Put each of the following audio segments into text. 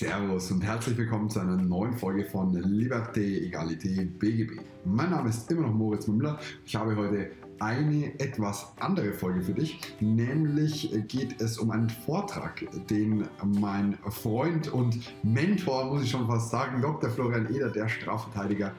Servus und herzlich willkommen zu einer neuen Folge von Liberté, Egalité, BGB. Mein Name ist immer noch Moritz Müller. Ich habe heute eine etwas andere Folge für dich. Nämlich geht es um einen Vortrag, den mein Freund und Mentor, muss ich schon fast sagen, Dr. Florian Eder, der Strafverteidiger,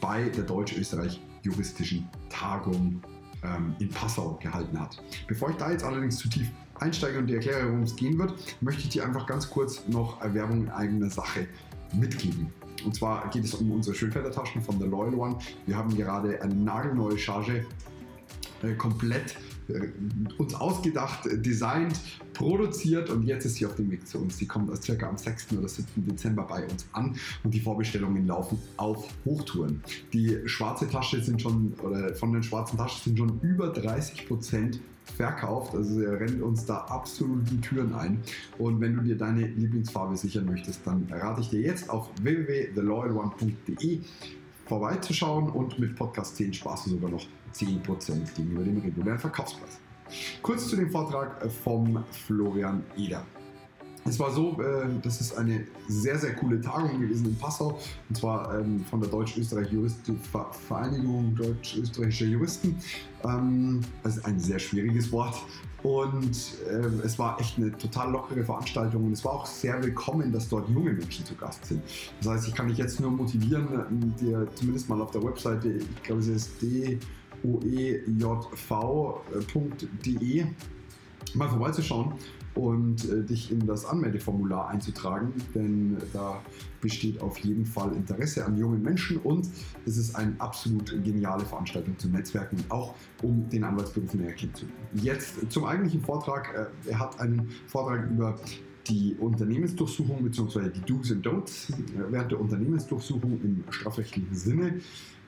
bei der Deutsch-Österreich-Juristischen Tagung ähm, in Passau gehalten hat. Bevor ich da jetzt allerdings zu tief einsteige und dir erkläre, worum es gehen wird, möchte ich dir einfach ganz kurz noch Erwerbung in eigener Sache mitgeben. Und zwar geht es um unsere Schönfelder-Taschen von The Loyal One. Wir haben gerade eine nagelneue Charge äh, komplett äh, uns ausgedacht, äh, designt, produziert und jetzt ist sie auf dem Weg zu uns. Die kommt circa am 6. oder 7. Dezember bei uns an und die Vorbestellungen laufen auf Hochtouren. Die schwarze Tasche sind schon, oder von den schwarzen Taschen sind schon über 30 Prozent verkauft. Also er rennt uns da absolut die Türen ein. Und wenn du dir deine Lieblingsfarbe sichern möchtest, dann rate ich dir jetzt auf www.theloyalone.de vorbeizuschauen und mit Podcast 10 sparst du sogar noch 10% gegenüber dem regulären Verkaufspreis. Kurz zu dem Vortrag vom Florian Eder. Es war so, äh, das ist eine sehr, sehr coole Tagung gewesen in Passau, und zwar ähm, von der Deutsch-Österreich-Vereinigung Deutsch-Österreichischer Juristen. Ähm, das ist ein sehr schwieriges Wort. Und äh, es war echt eine total lockere Veranstaltung und es war auch sehr willkommen, dass dort junge Menschen zu Gast sind. Das heißt, ich kann dich jetzt nur motivieren, dir zumindest mal auf der Webseite, ich glaube, es ist doejv.de, mal vorbeizuschauen und äh, dich in das Anmeldeformular einzutragen, denn da besteht auf jeden Fall Interesse an jungen Menschen und es ist eine absolut geniale Veranstaltung zum Netzwerken, auch um den Anwaltsberuf näher kennenzulernen. Jetzt zum eigentlichen Vortrag. Äh, er hat einen Vortrag über die Unternehmensdurchsuchung bzw. die Do's and Don'ts während der Unternehmensdurchsuchung im strafrechtlichen Sinne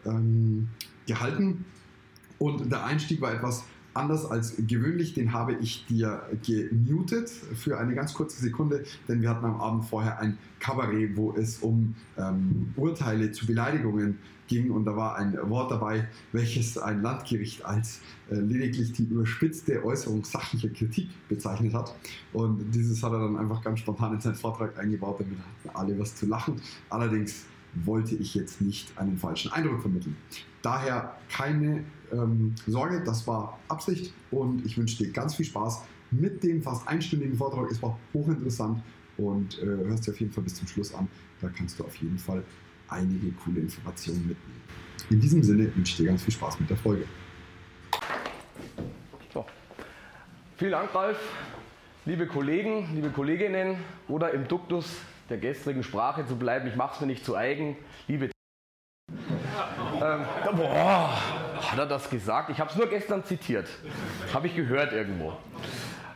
ähm, gehalten. Und der Einstieg war etwas anders als gewöhnlich, den habe ich dir gemutet für eine ganz kurze Sekunde, denn wir hatten am Abend vorher ein Kabarett, wo es um ähm, Urteile zu Beleidigungen ging und da war ein Wort dabei, welches ein Landgericht als äh, lediglich die überspitzte Äußerung sachlicher Kritik bezeichnet hat. Und dieses hat er dann einfach ganz spontan in seinen Vortrag eingebaut, damit hatten alle was zu lachen. Allerdings wollte ich jetzt nicht einen falschen Eindruck vermitteln. Daher keine ähm, Sorge, das war Absicht und ich wünsche dir ganz viel Spaß mit dem fast einstündigen Vortrag. Es war hochinteressant und äh, hörst dir auf jeden Fall bis zum Schluss an. Da kannst du auf jeden Fall einige coole Informationen mitnehmen. In diesem Sinne wünsche ich dir ganz viel Spaß mit der Folge. So. Vielen Dank, Ralf. Liebe Kollegen, liebe Kolleginnen oder im Duktus der gestrigen Sprache zu bleiben, ich mache es mir nicht zu eigen, liebe ähm, boah, hat er das gesagt? Ich habe es nur gestern zitiert. Habe ich gehört irgendwo.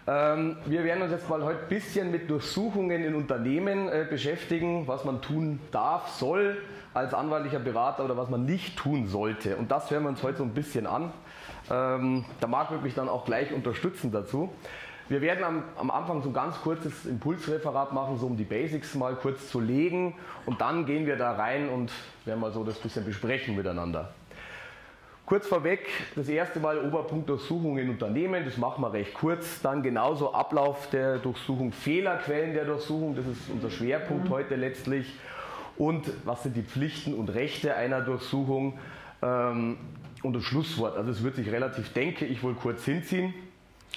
Ähm, wir werden uns jetzt mal heute ein bisschen mit Durchsuchungen in Unternehmen äh, beschäftigen, was man tun darf, soll als anwaltlicher Berater oder was man nicht tun sollte. Und das hören wir uns heute so ein bisschen an. Ähm, da mag ich mich dann auch gleich unterstützen dazu. Wir werden am, am, Anfang so ein ganz kurzes Impulsreferat machen, so um die Basics mal kurz zu legen und dann gehen wir da rein und werden mal so das bisschen besprechen miteinander. Kurz vorweg, das erste Mal Oberpunkt Durchsuchung in Unternehmen, das machen wir recht kurz. Dann genauso Ablauf der Durchsuchung, Fehlerquellen der Durchsuchung, das ist unser Schwerpunkt mhm. heute letztlich. Und was sind die Pflichten und Rechte einer Durchsuchung? Ähm, und das Schlusswort, also es wird sich relativ, denke ich, wohl kurz hinziehen.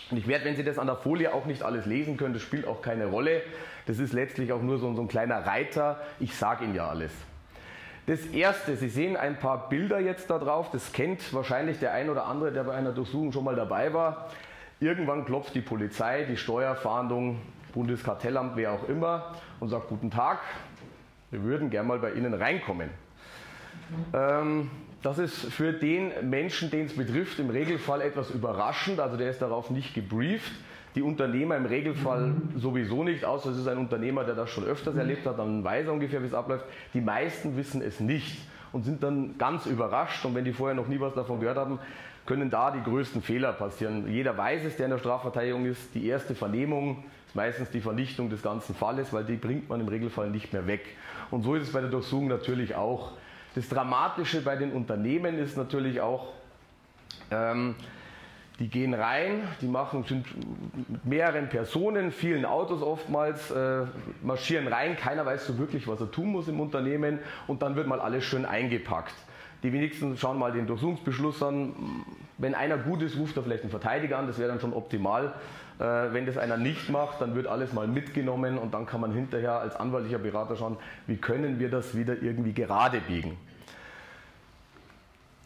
Und ich werde, wenn Sie das an der Folie auch nicht alles lesen können, das spielt auch keine Rolle. Das ist letztlich auch nur so, so ein kleiner Reiter. Ich sage Ihnen ja alles. Das erste, Sie sehen ein paar Bilder jetzt da drauf. Das kennt wahrscheinlich der ein oder andere, der bei einer Durchsuchung schon mal dabei war. Irgendwann klopft die Polizei, die Steuerfahndung, Bundeskartellamt, wer auch immer und sagt: Guten Tag, wir würden gern mal bei Ihnen reinkommen. Ähm, das ist für den Menschen, den es betrifft, im Regelfall etwas überraschend. Also der ist darauf nicht gebrieft. Die Unternehmer im Regelfall sowieso nicht, außer es ist ein Unternehmer, der das schon öfters erlebt hat, dann weiß er ungefähr, wie es abläuft. Die meisten wissen es nicht und sind dann ganz überrascht. Und wenn die vorher noch nie was davon gehört haben, können da die größten Fehler passieren. Jeder weiß es, der in der Strafverteidigung ist. Die erste Vernehmung ist meistens die Vernichtung des ganzen Falles, weil die bringt man im Regelfall nicht mehr weg. Und so ist es bei der Durchsuchung natürlich auch. Das Dramatische bei den Unternehmen ist natürlich auch, ähm, Die gehen rein, die machen, sind mit mehreren Personen, vielen Autos oftmals, äh, marschieren rein, keiner weiß so wirklich, was er tun muss im Unternehmen und dann wird mal alles schön eingepackt. Die wenigsten schauen mal den Durchsuchungsbeschluss an. Wenn einer gut ist, ruft er vielleicht einen Verteidiger an, das wäre dann schon optimal. Äh, wenn das einer nicht macht, dann wird alles mal mitgenommen und dann kann man hinterher als anwaltlicher Berater schauen, wie können wir das wieder irgendwie gerade biegen.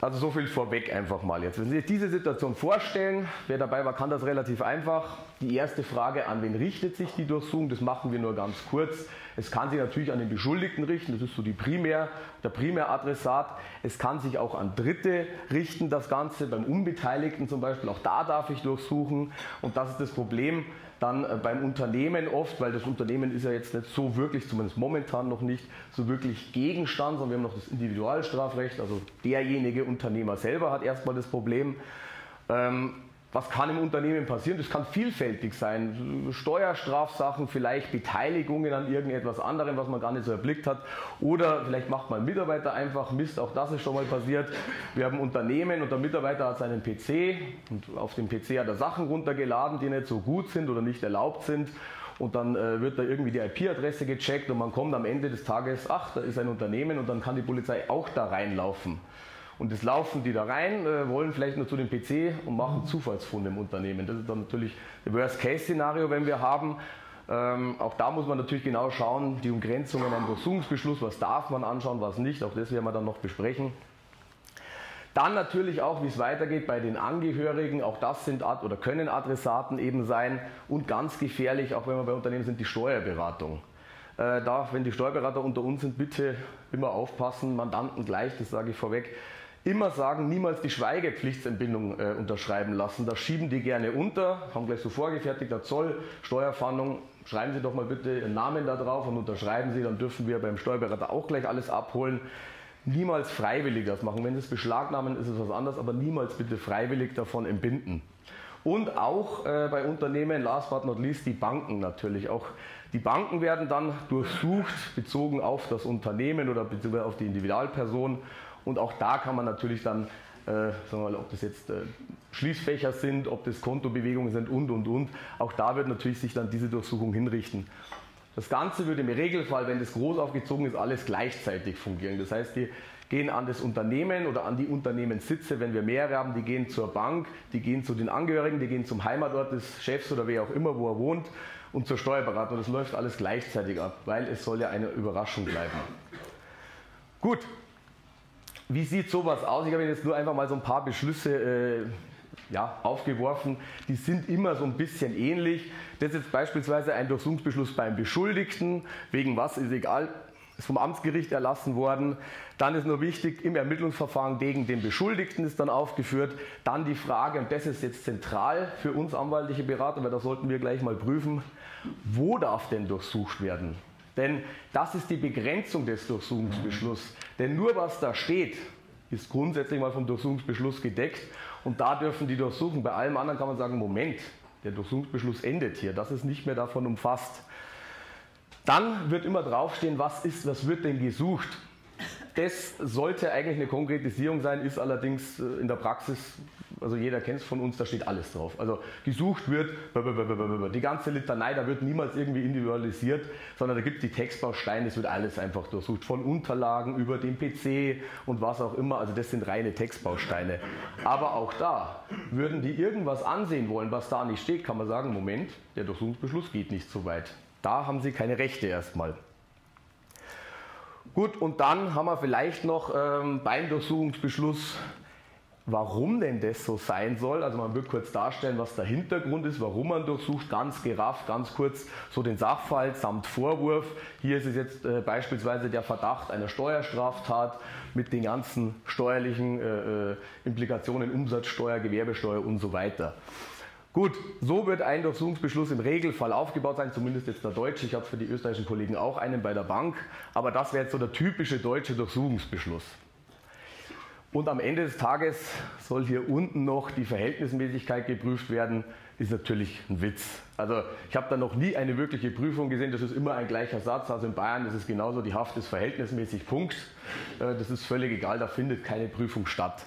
Also so viel vorweg einfach mal jetzt. Wenn Sie sich diese Situation vorstellen, wer dabei war, kann das relativ einfach. Die erste Frage, an wen richtet sich die Durchsuchung? Das machen wir nur ganz kurz. Es kann sich natürlich an den Beschuldigten richten, das ist so die Primär, der Primäradressat. Es kann sich auch an Dritte richten, das Ganze, beim Unbeteiligten zum Beispiel. Auch da darf ich durchsuchen. Und das ist das Problem, dann äh, beim Unternehmen oft, weil das Unternehmen ist ja jetzt nicht so wirklich, zumindest momentan noch nicht, so wirklich Gegenstand, sondern wir haben noch das Individualstrafrecht, also derjenige Unternehmer selber hat erstmal das Problem. Ähm, was kann im Unternehmen passieren? Das kann vielfältig sein. Steuerstrafsachen, vielleicht Beteiligungen an irgendetwas anderem, was man gar nicht so erblickt hat. Oder vielleicht macht mal ein Mitarbeiter einfach Mist, auch das ist schon mal passiert. Wir haben ein Unternehmen und der Mitarbeiter hat seinen PC und auf dem PC hat er Sachen runtergeladen, die nicht so gut sind oder nicht erlaubt sind. Und dann äh, wird da irgendwie die IP-Adresse gecheckt und man kommt am Ende des Tages, ach, da ist ein Unternehmen und dann kann die Polizei auch da reinlaufen. Und das laufen die da rein, äh, wollen vielleicht nur zu dem PC und machen Zufallsfunde im Unternehmen. Das ist dann natürlich das Worst-Case-Szenario, wenn wir haben. Ähm, auch da muss man natürlich genau schauen, die Umgrenzungen am Durchsuchungsbeschluss, was darf man anschauen, was nicht. Auch das werden wir dann noch besprechen. Dann natürlich auch, wie es weitergeht bei den Angehörigen. Auch das sind Ad oder können Adressaten eben sein. Und ganz gefährlich, auch wenn wir bei Unternehmen sind, die Steuerberatung. Äh, da, wenn die Steuerberater unter uns sind, bitte immer aufpassen, Mandanten gleich, das sage ich vorweg immer sagen, niemals die Schweigepflichtsentbindung äh, unterschreiben lassen. Das schieben die gerne unter, haben gleich so vorgefertigt, Zoll, Steuerfahndung, schreiben Sie doch mal bitte Ihren Namen da drauf und unterschreiben Sie, dann dürfen wir beim Steuerberater auch gleich alles abholen. Niemals freiwillig das machen. Wenn Sie es beschlagnahmen, ist es was anderes, aber niemals bitte freiwillig davon entbinden. Und auch äh, bei Unternehmen, last but not least, die Banken natürlich. Auch die Banken werden dann durchsucht, bezogen auf das Unternehmen oder bezogen auf die Individualperson und auch da kann man natürlich dann, äh, sagen wir mal, ob das jetzt äh, Schließfächer sind, ob das Kontobewegungen sind und, und, und. Auch da wird natürlich sich dann diese Durchsuchung hinrichten. Das Ganze würde im Regelfall, wenn das groß aufgezogen ist, alles gleichzeitig fungieren. Das heißt, die gehen an das Unternehmen oder an die Unternehmenssitze, wenn wir mehrere haben, die gehen zur Bank, die gehen zu den Angehörigen, die gehen zum Heimatort des Chefs oder wer auch immer, wo er wohnt und zur Steuerberatung. Das läuft alles gleichzeitig ab, weil es soll ja eine Überraschung bleiben. Gut, wie sieht sowas aus? Ich habe jetzt nur einfach mal so ein paar Beschlüsse äh, ja, aufgeworfen. Die sind immer so ein bisschen ähnlich. Das ist jetzt beispielsweise ein Durchsuchungsbeschluss beim Beschuldigten. Wegen was ist egal, ist vom Amtsgericht erlassen worden. Dann ist nur wichtig, im Ermittlungsverfahren gegen den Beschuldigten ist dann aufgeführt. Dann die Frage, und das ist jetzt zentral für uns anwaltliche Berater, weil das sollten wir gleich mal prüfen, wo darf denn durchsucht werden? Denn das ist die Begrenzung des Durchsuchungsbeschlusses. Denn nur was da steht, ist grundsätzlich mal vom Durchsuchungsbeschluss gedeckt und da dürfen die durchsuchen. Bei allem anderen kann man sagen, Moment, der Durchsuchungsbeschluss endet hier, das ist nicht mehr davon umfasst. Dann wird immer draufstehen, was ist, was wird denn gesucht? Das sollte eigentlich eine Konkretisierung sein, ist allerdings äh, in der Praxis also jeder kennt es von uns, da steht alles drauf. Also gesucht wird, die ganze Litanei, da wird niemals irgendwie individualisiert, sondern da gibt es die Textbausteine, es wird alles einfach durchsucht. Von Unterlagen über den PC und was auch immer, also das sind reine Textbausteine. Aber auch da, würden die irgendwas ansehen wollen, was da nicht steht, kann man sagen, Moment, der Durchsuchungsbeschluss geht nicht so weit. Da haben sie keine Rechte erstmal. Gut, und dann haben wir vielleicht noch ähm, beim Durchsuchungsbeschluss warum denn das so sein soll. Also man wird kurz darstellen, was der Hintergrund ist, warum man durchsucht, ganz gerafft, ganz kurz so den Sachverhalt samt Vorwurf. Hier ist es jetzt äh, beispielsweise der Verdacht einer Steuerstraftat mit den ganzen steuerlichen äh, äh Implikationen, Umsatzsteuer, Gewerbesteuer und so weiter. Gut, so wird ein Durchsuchungsbeschluss im Regelfall aufgebaut sein, zumindest jetzt der deutsche. Ich habe für die österreichischen Kollegen auch einen bei der Bank, aber das wäre jetzt so der typische deutsche Durchsuchungsbeschluss. Und am Ende des Tages soll hier unten noch die Verhältnismäßigkeit geprüft werden, ist natürlich ein Witz. Also ich habe da noch nie eine wirkliche Prüfung gesehen, das ist immer ein gleicher Satz. Also in Bayern ist es genauso, die Haft ist verhältnismäßig, Punkt. Äh, das ist völlig egal, da findet keine Prüfung statt.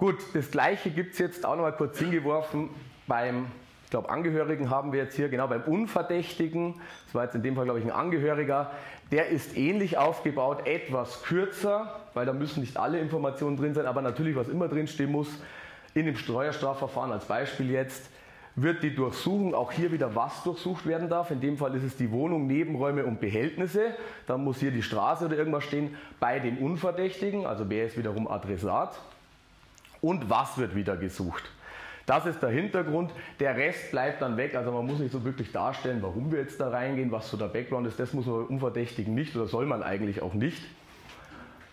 Gut, das gleiche gibt es jetzt auch noch mal kurz hingeworfen beim ich glaube, Angehörigen haben wir jetzt hier, genau beim Unverdächtigen, das war jetzt in dem Fall, glaube ich, ein Angehöriger, der ist ähnlich aufgebaut, etwas kürzer, weil da müssen nicht alle Informationen drin sein, aber natürlich, was immer drinstehen muss, in dem Steuerstrafverfahren als Beispiel jetzt, wird die Durchsuchung auch hier wieder was durchsucht werden darf. In dem Fall ist es die Wohnung, Nebenräume und Behältnisse. Dann muss hier die Straße oder irgendwas stehen bei dem Unverdächtigen, also wer ist wiederum Adressat. Und was wird wieder gesucht? Das ist der Hintergrund. Der Rest bleibt dann weg. Also man muss nicht so wirklich darstellen, warum wir jetzt da reingehen, was so der Background ist. Das muss man Unverdächtigen nicht oder soll man eigentlich auch nicht.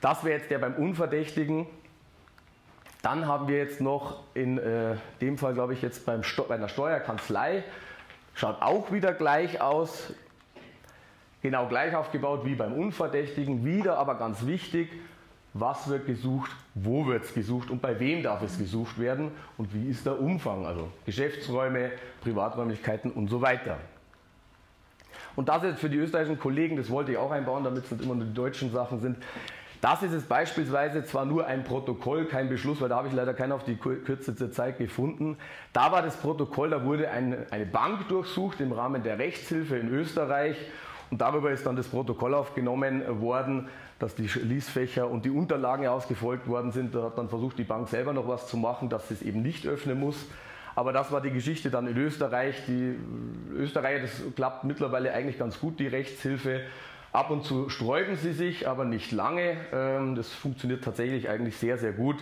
Das wäre jetzt der beim Unverdächtigen. Dann haben wir jetzt noch in äh, dem Fall, glaube ich, jetzt beim bei einer Steuerkanzlei. Schaut auch wieder gleich aus. Genau gleich aufgebaut wie beim Unverdächtigen. Wieder aber ganz wichtig, was wird gesucht, wo wird es gesucht und bei wem darf es gesucht werden und wie ist der Umfang, also Geschäftsräume, Privaträumlichkeiten und so weiter. Und das jetzt für die österreichischen Kollegen, das wollte ich auch einbauen, damit es nicht immer nur die deutschen Sachen sind. Das ist jetzt beispielsweise zwar nur ein Protokoll, kein Beschluss, weil da habe ich leider keinen auf die Kürze der Zeit gefunden. Da war das Protokoll, da wurde eine, eine Bank durchsucht im Rahmen der Rechtshilfe in Österreich und darüber ist dann das Protokoll aufgenommen worden, dass die Schließfächer und die Unterlagen ausgefolgt worden sind. Da hat dann versucht, die Bank selber noch was zu machen, dass sie es eben nicht öffnen muss. Aber das war die Geschichte dann in Österreich. Die Österreicher, das klappt mittlerweile eigentlich ganz gut, die Rechtshilfe. Ab und zu sträuben sie sich, aber nicht lange. Ähm, das funktioniert tatsächlich eigentlich sehr, sehr gut.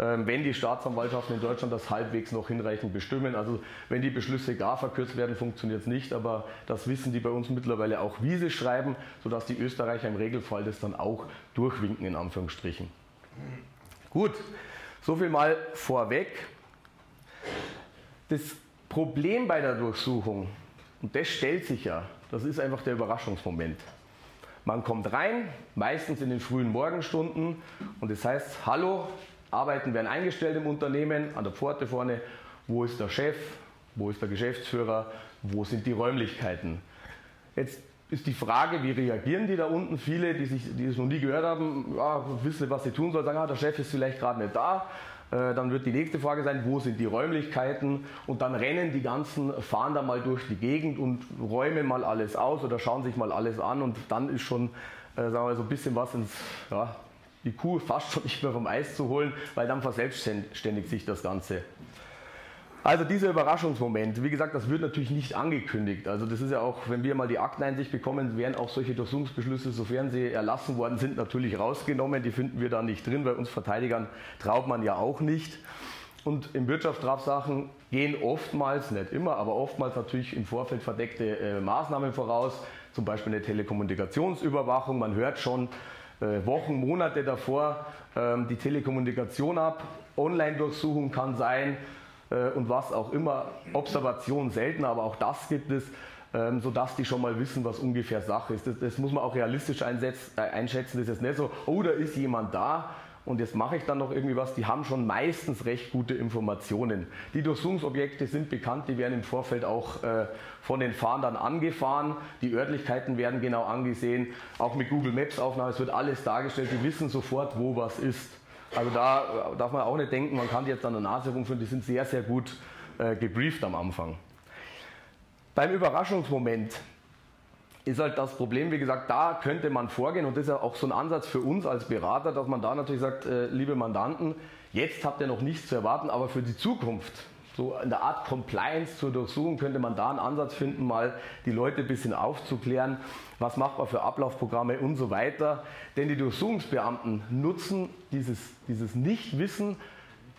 Ähm, wenn die Staatsanwaltschaften in Deutschland das halbwegs noch hinreichend bestimmen. Also wenn die Beschlüsse gar verkürzt werden, funktioniert es nicht, aber das wissen die bei uns mittlerweile auch, wie sie schreiben, sodass die Österreicher im Regelfall das dann auch durchwinken, in Anführungsstrichen. Gut, so viel mal vorweg. Das Problem bei der Durchsuchung, und das stellt sich ja, das ist einfach der Überraschungsmoment. Man kommt rein, meistens in den frühen Morgenstunden, und es das heißt, hallo, Arbeiten werden eingestellt im Unternehmen, an der Pforte vorne. Wo ist der Chef? Wo ist der Geschäftsführer? Wo sind die Räumlichkeiten? Jetzt ist die Frage, wie reagieren die da unten? Viele, die, sich, die es noch nie gehört haben, ja, wissen, was sie tun sollen, sagen, ah, der Chef ist vielleicht gerade nicht da. Äh, dann wird die nächste Frage sein, wo sind die Räumlichkeiten? Und dann rennen die ganzen, fahren da mal durch die Gegend und räumen mal alles aus oder schauen sich mal alles an und dann ist schon, äh, sagen wir mal, so ein bisschen was ins, ja, die Kuh fast schon nicht mehr vom Eis zu holen, weil dann verselbstständigt sich das Ganze. Also dieser Überraschungsmoment, wie gesagt, das wird natürlich nicht angekündigt. Also das ist ja auch, wenn wir mal die Akteneinsicht bekommen, werden auch solche Durchsuchungsbeschlüsse, sofern sie erlassen worden sind, natürlich rausgenommen. Die finden wir da nicht drin, weil uns Verteidigern traut man ja auch nicht. Und in Wirtschaftsstrafsachen gehen oftmals, nicht immer, aber oftmals natürlich im Vorfeld verdeckte äh, Maßnahmen voraus, zum Beispiel eine Telekommunikationsüberwachung. Man hört schon, Wochen, Monate davor ähm, die Telekommunikation ab. Online-Durchsuchung kann sein äh, und was auch immer. Observation selten, aber auch das gibt es, ähm, sodass die schon mal wissen, was ungefähr Sache ist. Das, das muss man auch realistisch einschätzen. Das ist jetzt nicht so, oh, da ist jemand da und jetzt mache ich dann noch irgendwie was, die haben schon meistens recht gute Informationen. Die Durchsuchungsobjekte sind bekannt, die werden im Vorfeld auch äh, von den Fahndern angefahren, die Örtlichkeiten werden genau angesehen, auch mit Google Maps Aufnahme, es wird alles dargestellt, die wissen sofort, wo was ist. Also da äh, darf man auch nicht denken, man kann die jetzt an der Nase rumführen, die sind sehr, sehr gut äh, gebrieft am Anfang. Beim Überraschungsmoment ist halt das Problem, wie gesagt, da könnte man vorgehen und das ist ja auch so ein Ansatz für uns als Berater, dass man da natürlich sagt, äh, liebe Mandanten, jetzt habt ihr noch nichts zu erwarten, aber für die Zukunft, so in der Art Compliance zur Durchsuchung, könnte man da einen Ansatz finden, mal die Leute ein bisschen aufzuklären, was macht man für Ablaufprogramme und so weiter. Denn die Durchsuchungsbeamten nutzen dieses, dieses Nichtwissen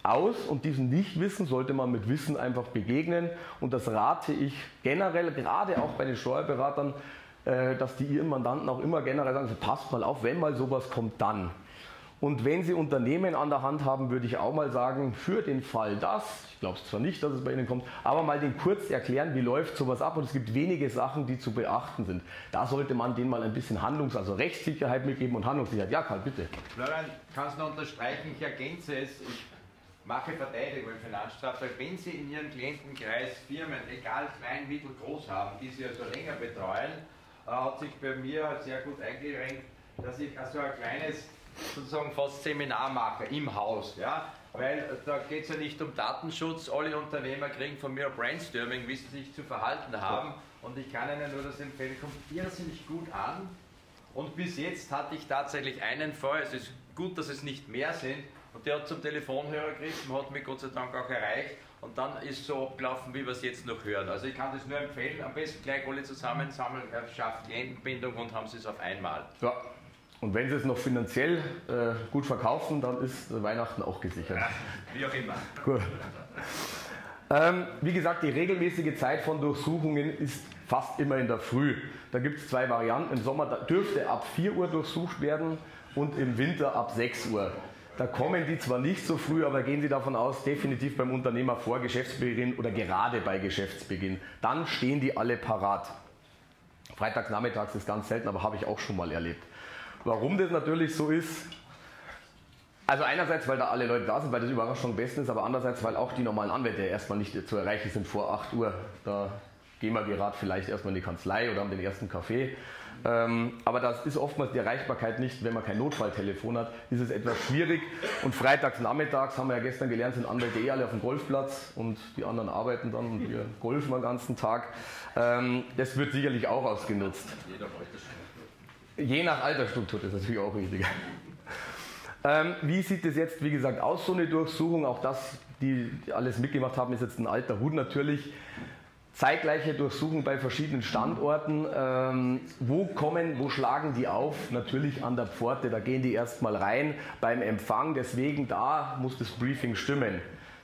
aus und diesem Nichtwissen sollte man mit Wissen einfach begegnen und das rate ich generell, gerade auch bei den Steuerberatern, dass die ihren Mandanten auch immer generell sagen, so, passt mal auf, wenn mal sowas kommt, dann. Und wenn Sie Unternehmen an der Hand haben, würde ich auch mal sagen, für den Fall das, ich glaube zwar nicht, dass es bei Ihnen kommt, aber mal den kurz erklären, wie läuft sowas ab und es gibt wenige Sachen, die zu beachten sind. Da sollte man denen mal ein bisschen Handlungs-, also Rechtssicherheit mitgeben und Handlungssicherheit. Ja, Karl, bitte. Florian, kannst du unterstreichen, ich ergänze es, ich mache Verteidigung im Finanzstrafrecht, wenn Sie in Ihrem Klientenkreis Firmen, egal klein, mittel, groß haben, die Sie also länger betreuen, äh, hat sich bei mir sehr gut eingerenkt, dass ich also ein kleines sozusagen fast Seminarmacher im Haus. Ja? Weil da geht es ja nicht um Datenschutz. Alle Unternehmer kriegen von mir Brainstorming, wie sie sich zu verhalten haben. Und ich kann Ihnen nur das empfehlen, kommt irrsinnig gut an. Und bis jetzt hatte ich tatsächlich einen Fall, es ist gut, dass es nicht mehr sind, und der hat zum Telefonhörer gegriffen, hat mich Gott sei Dank auch erreicht. Und dann ist so abgelaufen, wie wir es jetzt noch hören. Also ich kann das nur empfehlen, am besten gleich alle zusammensammeln, schafft Klientenbindung und haben sie es auf einmal. Ja. Und wenn sie es noch finanziell äh, gut verkaufen, dann ist Weihnachten auch gesichert. Ja, wie auch immer. Gut. Ähm, wie gesagt, die regelmäßige Zeit von Durchsuchungen ist fast immer in der Früh. Da gibt es zwei Varianten. Im Sommer dürfte ab 4 Uhr durchsucht werden und im Winter ab 6 Uhr. Da kommen die zwar nicht so früh, aber gehen Sie davon aus, definitiv beim Unternehmer vor Geschäftsbeginn oder gerade bei Geschäftsbeginn. Dann stehen die alle parat. Freitags nachmittags ist ganz selten, aber habe ich auch schon mal erlebt. Warum das natürlich so ist, also einerseits, weil da alle Leute da sind, weil das Überraschung am besten ist, aber andererseits, weil auch die normalen Anwälte erstmal nicht zu erreichen sind vor 8 Uhr. Da gehen wir gerade vielleicht erstmal in die Kanzlei oder haben den ersten Kaffee. Ähm, aber das ist oftmals die Erreichbarkeit nicht, wenn man kein Notfalltelefon hat, ist es etwas schwierig. Und freitags nachmittags haben wir ja gestern gelernt, sind Anwälte eh alle auf dem Golfplatz und die anderen arbeiten dann und wir golfen den ganzen Tag. Ähm, das wird sicherlich auch ausgenutzt. Je nach Altersstruktur, das ist natürlich auch wichtig. Ähm, wie sieht es jetzt, wie gesagt, aus, so eine Durchsuchung? Auch das, die alles mitgemacht haben, ist jetzt ein alter Hut natürlich zeitgleiche Durchsuchung bei verschiedenen Standorten. Ähm, wo kommen, wo schlagen die auf? Natürlich an der Pforte, da gehen die erstmal rein beim Empfang. Deswegen da muss das Briefing stimmen.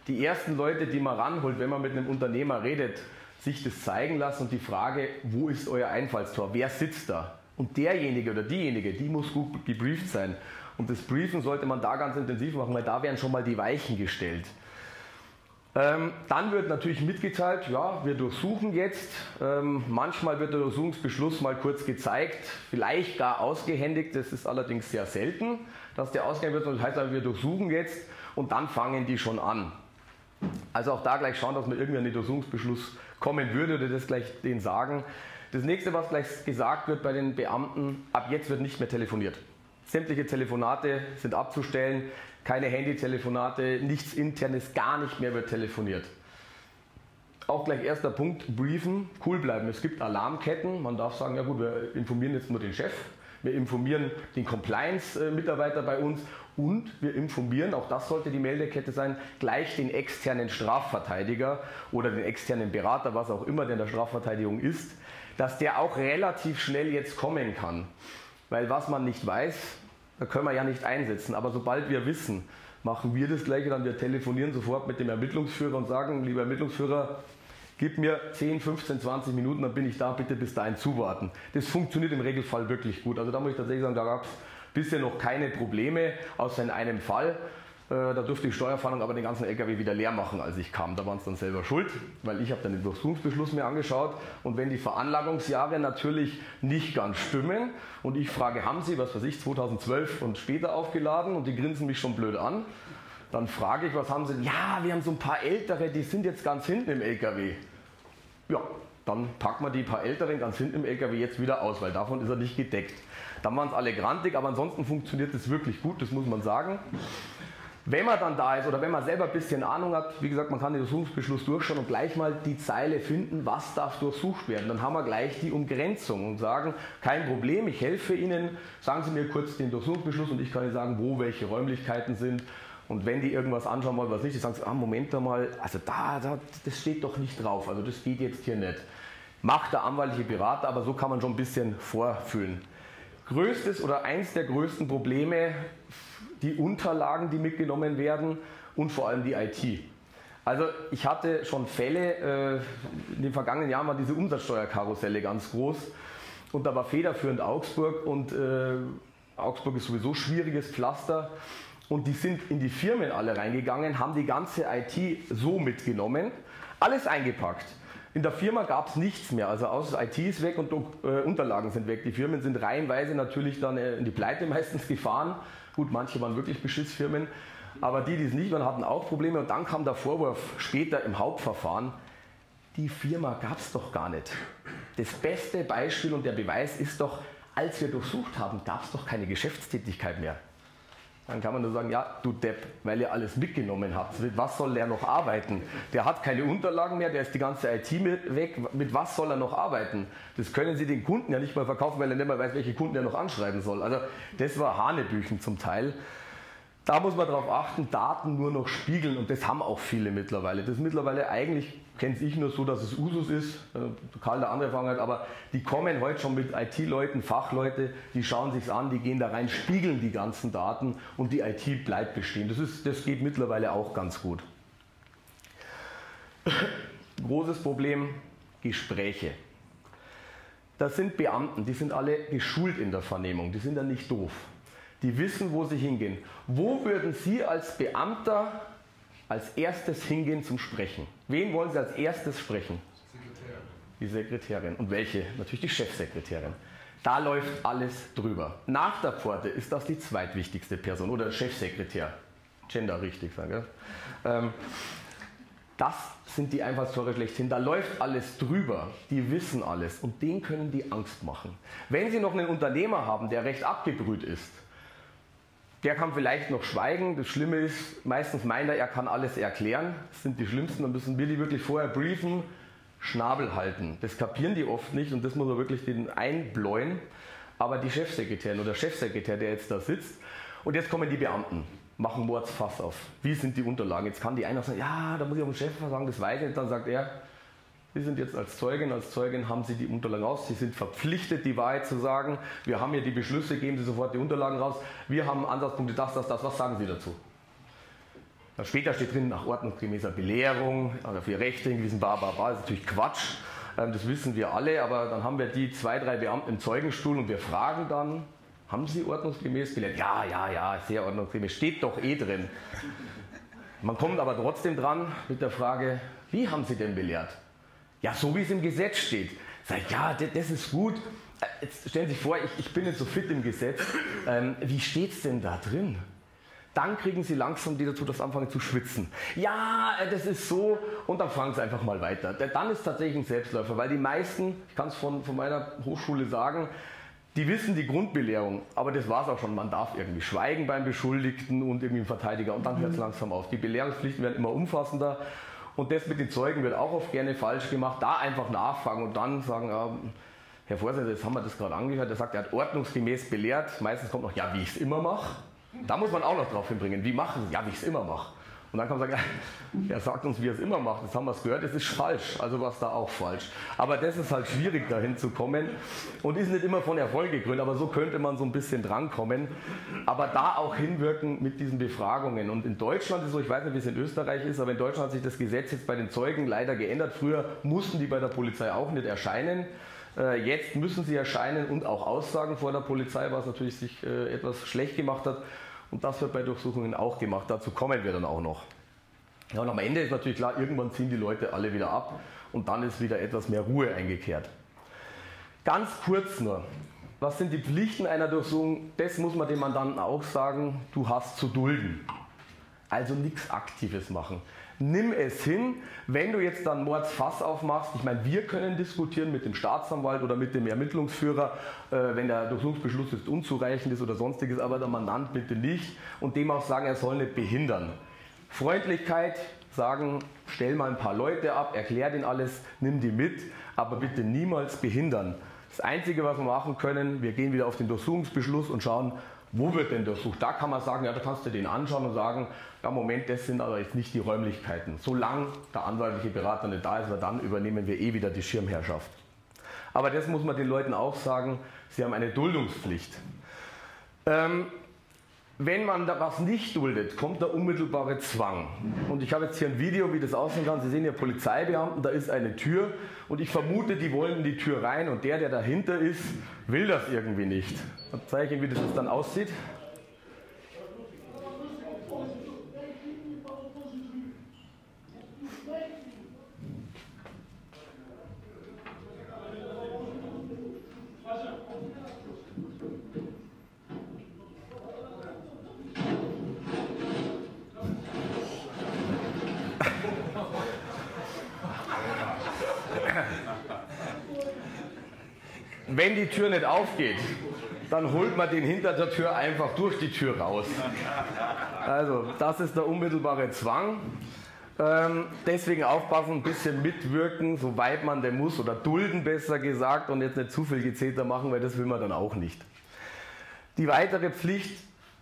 Die ersten Leute, die man ranholt, wenn man mit einem Unternehmer redet, sich das zeigen lassen und die Frage, wo ist euer Einfallstor? Wer sitzt da? Und derjenige oder diejenige, die muss gut gebrieft sein. Und das Briefen sollte man da ganz intensiv machen, weil da werden schon mal die Weichen gestellt. Ähm, dann wird natürlich mitgeteilt, ja, wir durchsuchen jetzt. Ähm, manchmal wird der Durchsuchungsbeschluss mal kurz gezeigt, vielleicht gar ausgehändigt. Das ist allerdings sehr selten, dass der ausgehändigt wird. Das heißt aber, wir durchsuchen jetzt und dann fangen die schon an. Also auch da gleich schauen, dass man irgendwie an den Durchsuchungsbeschluss kommen würde oder das gleich denen sagen. Das nächste, was gleich gesagt wird bei den Beamten, ab jetzt wird nicht mehr telefoniert. Sämtliche Telefonate sind abzustellen keine Handytelefonate, nichts internes, gar nicht mehr wird telefoniert. Auch gleich erster Punkt, briefen, cool bleiben. Es gibt Alarmketten, man darf sagen, ja gut, wir informieren jetzt nur den Chef, wir informieren den Compliance-Mitarbeiter bei uns und wir informieren, auch das sollte die Meldekette sein, gleich den externen Strafverteidiger oder den externen Berater, was auch immer der in der Strafverteidigung ist, dass der auch relativ schnell jetzt kommen kann. Weil was man nicht weiß, da können wir ja nicht einsetzen. Aber sobald wir wissen, machen wir das Gleiche, dann wir telefonieren sofort mit dem Ermittlungsführer und sagen, lieber Ermittlungsführer, gib mir 10, 15, 20 Minuten, dann bin ich da, bitte bis dahin zuwarten. Das funktioniert im Regelfall wirklich gut. Also da muss ich tatsächlich sagen, da gab es bisher noch keine Probleme, außer in einem Fall. Äh, da durfte die Steuerfahndung aber den ganzen LKW wieder leer machen, als ich kam. Da waren es dann selber schuld, weil ich habe dann den Durchsuchungsbeschluss mir angeschaut. Und wenn die Veranlagungsjahre natürlich nicht ganz stimmen und ich frage, haben Sie, was weiß ich, 2012 und später aufgeladen und die grinsen mich schon blöd an, dann frage ich, was haben Sie? Ja, wir haben so ein paar Ältere, die sind jetzt ganz hinten im LKW. Ja, dann packen wir die paar Älteren ganz hinten im LKW jetzt wieder aus, weil davon ist er nicht gedeckt. Dann waren es alle grantig, aber ansonsten funktioniert es wirklich gut, das muss man sagen. Wenn man dann da ist oder wenn man selber ein bisschen Ahnung hat, wie gesagt, man kann den Durchsuchungsbeschluss durchschauen und gleich mal die Zeile finden, was darf durchsucht werden. Dann haben wir gleich die Umgrenzung und sagen, kein Problem, ich helfe Ihnen, sagen Sie mir kurz den Durchsuchungsbeschluss und ich kann Ihnen sagen, wo welche Räumlichkeiten sind. Und wenn die irgendwas anschauen wollen, was nicht, die sagen, ah, Moment mal, also da, da, das steht doch nicht drauf, also das geht jetzt hier nicht. Macht der anwaltliche Berater, aber so kann man schon ein bisschen vorfühlen. Größtes oder eins der größten Probleme die Unterlagen, die mitgenommen werden und vor allem die IT. Also ich hatte schon Fälle, äh, in den vergangenen Jahren war diese Umsatzsteuerkarusselle ganz groß und da war federführend Augsburg und äh, Augsburg ist sowieso schwieriges Pflaster und die sind in die Firmen alle reingegangen, haben die ganze IT so mitgenommen, alles eingepackt. In der Firma gab es nichts mehr, also außer IT ist weg und äh, Unterlagen sind weg. Die Firmen sind reihenweise natürlich dann äh, in die Pleite meistens gefahren Gut, manche waren wirklich Beschissfirmen, aber die, die es nicht waren, hatten auch Probleme. Und dann kam der Vorwurf später im Hauptverfahren, die Firma gab es doch gar nicht. Das beste Beispiel und der Beweis ist doch, als wir durchsucht haben, gab es doch keine Geschäftstätigkeit mehr. Dann kann man nur sagen, ja, du Depp, weil ihr alles mitgenommen habt. Mit was soll der noch arbeiten? Der hat keine Unterlagen mehr, der ist die ganze IT weg. Mit was soll er noch arbeiten? Das können Sie den Kunden ja nicht mal verkaufen, weil er nicht mal weiß, welche Kunden er noch anschreiben soll. Also das war Hanebüchen zum Teil. Da muss man darauf achten, Daten nur noch spiegeln und das haben auch viele mittlerweile. Das ist mittlerweile eigentlich, kenne ich nur so, dass es Usus ist, äh, Karl der andere hat, aber die kommen heute schon mit IT-Leuten, Fachleute, die schauen sich's an, die gehen da rein, spiegeln die ganzen Daten und die IT bleibt bestehen. Das, ist, das geht mittlerweile auch ganz gut. Großes Problem, Gespräche. Das sind Beamten, die sind alle geschult in der Vernehmung, die sind ja nicht doof. Die wissen, wo sie hingehen. Wo würden Sie als Beamter als erstes hingehen zum Sprechen? Wen wollen Sie als erstes sprechen? Sekretärin. Die Sekretärin. Und welche? Natürlich die Chefsekretärin. Da läuft alles drüber. Nach der Pforte ist das die zweitwichtigste Person oder Chefsekretär. Gender richtig sagen. Ähm, das sind die Einfallstore schlechthin. Da läuft alles drüber. Die wissen alles und denen können die Angst machen. Wenn Sie noch einen Unternehmer haben, der recht abgebrüht ist, der kann vielleicht noch schweigen. Das Schlimme ist, meistens meint er, er kann alles erklären. Das sind die Schlimmsten. Dann müssen wir die wirklich vorher briefen, Schnabel halten. Das kapieren die oft nicht und das muss man wirklich den einbläuen. Aber die Chefsekretärin oder Chefsekretär, der jetzt da sitzt, und jetzt kommen die Beamten, machen Mordsfass auf. Wie sind die Unterlagen? Jetzt kann die einer sagen, ja, da muss ich auf den Chef sagen, das weiß ich. Dann sagt er, Sie sind jetzt als Zeugin, als Zeugin haben Sie die Unterlagen raus. Sie sind verpflichtet, die Wahrheit zu sagen. Wir haben hier die Beschlüsse, geben Sie sofort die Unterlagen raus. Wir haben Ansatzpunkte, das, das, das. Was sagen Sie dazu? Dann später steht drin, nach ordnungsgemäßer Belehrung, oder für Rechte hingewiesen, bla, bla, bla. Das ist natürlich Quatsch. Ähm, das wissen wir alle, aber dann haben wir die zwei, drei Beamten im Zeugenstuhl und wir fragen dann, haben Sie ordnungsgemäß belehrt? Ja, ja, ja, sehr ordnungsgemäß. Steht doch eh drin. Man kommt aber trotzdem dran mit der Frage, wie haben Sie denn belehrt? Ja, so wie es im Gesetz steht. Sag ja, das ist gut. Äh, jetzt stellen Sie sich vor, ich, ich bin nicht so fit im Gesetz. Ähm, wie steht es denn da drin? Dann kriegen Sie langsam die dazu, das anfangen zu schwitzen. Ja, äh, das ist so. Und dann fangen Sie einfach mal weiter. Dann ist tatsächlich ein Selbstläufer, weil die meisten, ich kann es von, von meiner Hochschule sagen, die wissen die Grundbelehrung, aber das war es auch schon. Man darf irgendwie schweigen beim Beschuldigten und irgendwie im Verteidiger und dann hört es mhm. langsam auf. Die Belehrungspflichten werden immer umfassender und das mit den Zeugen wird auch oft gerne falsch gemacht. Da einfach nachfragen und dann sagen, ja, Herr Vorsitzender, jetzt haben wir das gerade angehört, der sagt, er hat ordnungsgemäß belehrt. Meistens kommt noch, ja, wie ich es immer mache. Da muss man auch noch drauf hinbringen. Wie machen Sie? Ja, wie ich es immer mache. Und dann kann man sagen, er sagt uns, wie er es immer macht. Das haben wir es gehört, das ist falsch. Also war es da auch falsch. Aber das ist halt schwierig, dahin zu kommen. Und ist nicht immer von Erfolg gekrönt, aber so könnte man so ein bisschen drankommen. Aber da auch hinwirken mit diesen Befragungen. Und in Deutschland ist so, ich weiß nicht, wie es in Österreich ist, aber in Deutschland hat sich das Gesetz jetzt bei den Zeugen leider geändert. Früher mussten die bei der Polizei auch nicht erscheinen. Äh, jetzt müssen sie erscheinen und auch aussagen vor der Polizei, was natürlich sich äh, etwas schlecht gemacht hat. Und das wird bei Durchsuchungen auch gemacht. Dazu kommen wir dann auch noch. Ja, und am Ende ist natürlich klar, irgendwann ziehen die Leute alle wieder ab und dann ist wieder etwas mehr Ruhe eingekehrt. Ganz kurz nur, was sind die Pflichten einer Durchsuchung? Das muss man dem Mandanten auch sagen, du hast zu dulden. Also nichts Aktives machen nimm es hin. Wenn du jetzt dann Mordsfass aufmachst, ich meine, wir können diskutieren mit dem Staatsanwalt oder mit dem Ermittlungsführer, äh, wenn der Durchsuchungsbeschluss jetzt unzureichend ist oder sonstiges, aber der Mandant bitte nicht und dem auch sagen, er soll nicht behindern. Freundlichkeit, sagen, stell mal ein paar Leute ab, erklär denen alles, nimm die mit, aber bitte niemals behindern. Das Einzige, was wir machen können, wir gehen wieder auf den Durchsuchungsbeschluss und schauen, wo wird denn durchsucht? Da kann man sagen, ja, da kannst du den anschauen und sagen, ja, Moment, das sind aber jetzt nicht die Räumlichkeiten. Solange der anwaltliche Berater nicht da ist, weil dann übernehmen wir eh wieder die Schirmherrschaft. Aber das muss man den Leuten auch sagen, sie haben eine Duldungspflicht. Ähm, wenn man da was nicht duldet, kommt der unmittelbare Zwang. Und ich habe jetzt hier ein Video, wie das aussehen kann. Sie sehen hier Polizeibeamten, da ist eine Tür und ich vermute, die wollen in die Tür rein und der, der dahinter ist, will das irgendwie nicht. Dann zeige ich Ihnen, wie das dann aussieht. Wenn die Tür nicht aufgeht, dann holt man den hinter der Tür einfach durch die Tür raus. Also, das ist der unmittelbare Zwang. Ähm, deswegen aufpassen, ein bisschen mitwirken, soweit man denn muss, oder dulden besser gesagt, und jetzt nicht zu viel Gezeter machen, weil das will man dann auch nicht. Die weitere Pflicht,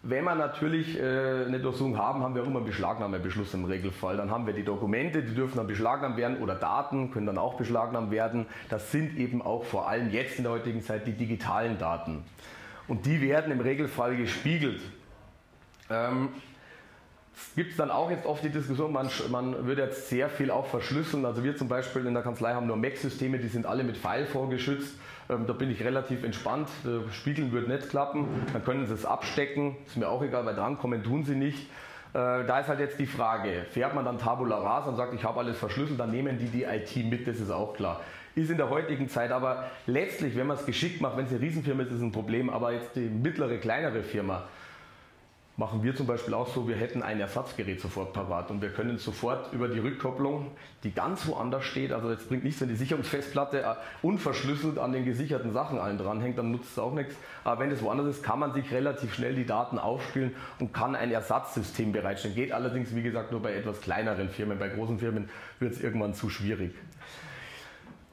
wenn wir natürlich äh, eine Durchsuchung haben, haben wir auch immer einen Beschlagnahmebeschluss im Regelfall. Dann haben wir die Dokumente, die dürfen dann beschlagnahmt werden oder Daten können dann auch beschlagnahmt werden. Das sind eben auch vor allem jetzt in der heutigen Zeit die digitalen Daten. Und die werden im Regelfall gespiegelt. Ähm, gibt es dann auch jetzt oft die Diskussion, man, man würde jetzt sehr viel auch verschlüsseln. Also wir zum Beispiel in der Kanzlei haben nur Mac-Systeme, die sind alle mit File vorgeschützt. Ähm, da bin ich relativ entspannt. Spiegeln wird nicht klappen. Dann können Sie es abstecken. Ist mir auch egal, weil drankommen tun Sie nicht. Äh, da ist halt jetzt die Frage, fährt man dann Tabula Rasa und sagt, ich habe alles verschlüsselt, dann nehmen die die IT mit, das ist auch klar. Ist in der heutigen Zeit aber letztlich, wenn man es geschickt macht, wenn es eine Riesenfirma ist, ist es ein Problem, aber jetzt die mittlere, kleinere Firma, machen wir zum Beispiel auch so, wir hätten ein Ersatzgerät sofort parat und wir können sofort über die Rückkopplung, die ganz woanders steht, also jetzt bringt nichts, wenn die Sicherungsfestplatte äh, unverschlüsselt an den gesicherten Sachen allen dranhängt, dann nutzt es auch nichts. Aber wenn das woanders ist, kann man sich relativ schnell die Daten aufspielen und kann ein Ersatzsystem bereitstellen. Geht allerdings, wie gesagt, nur bei etwas kleineren Firmen. Bei großen Firmen wird es irgendwann zu schwierig.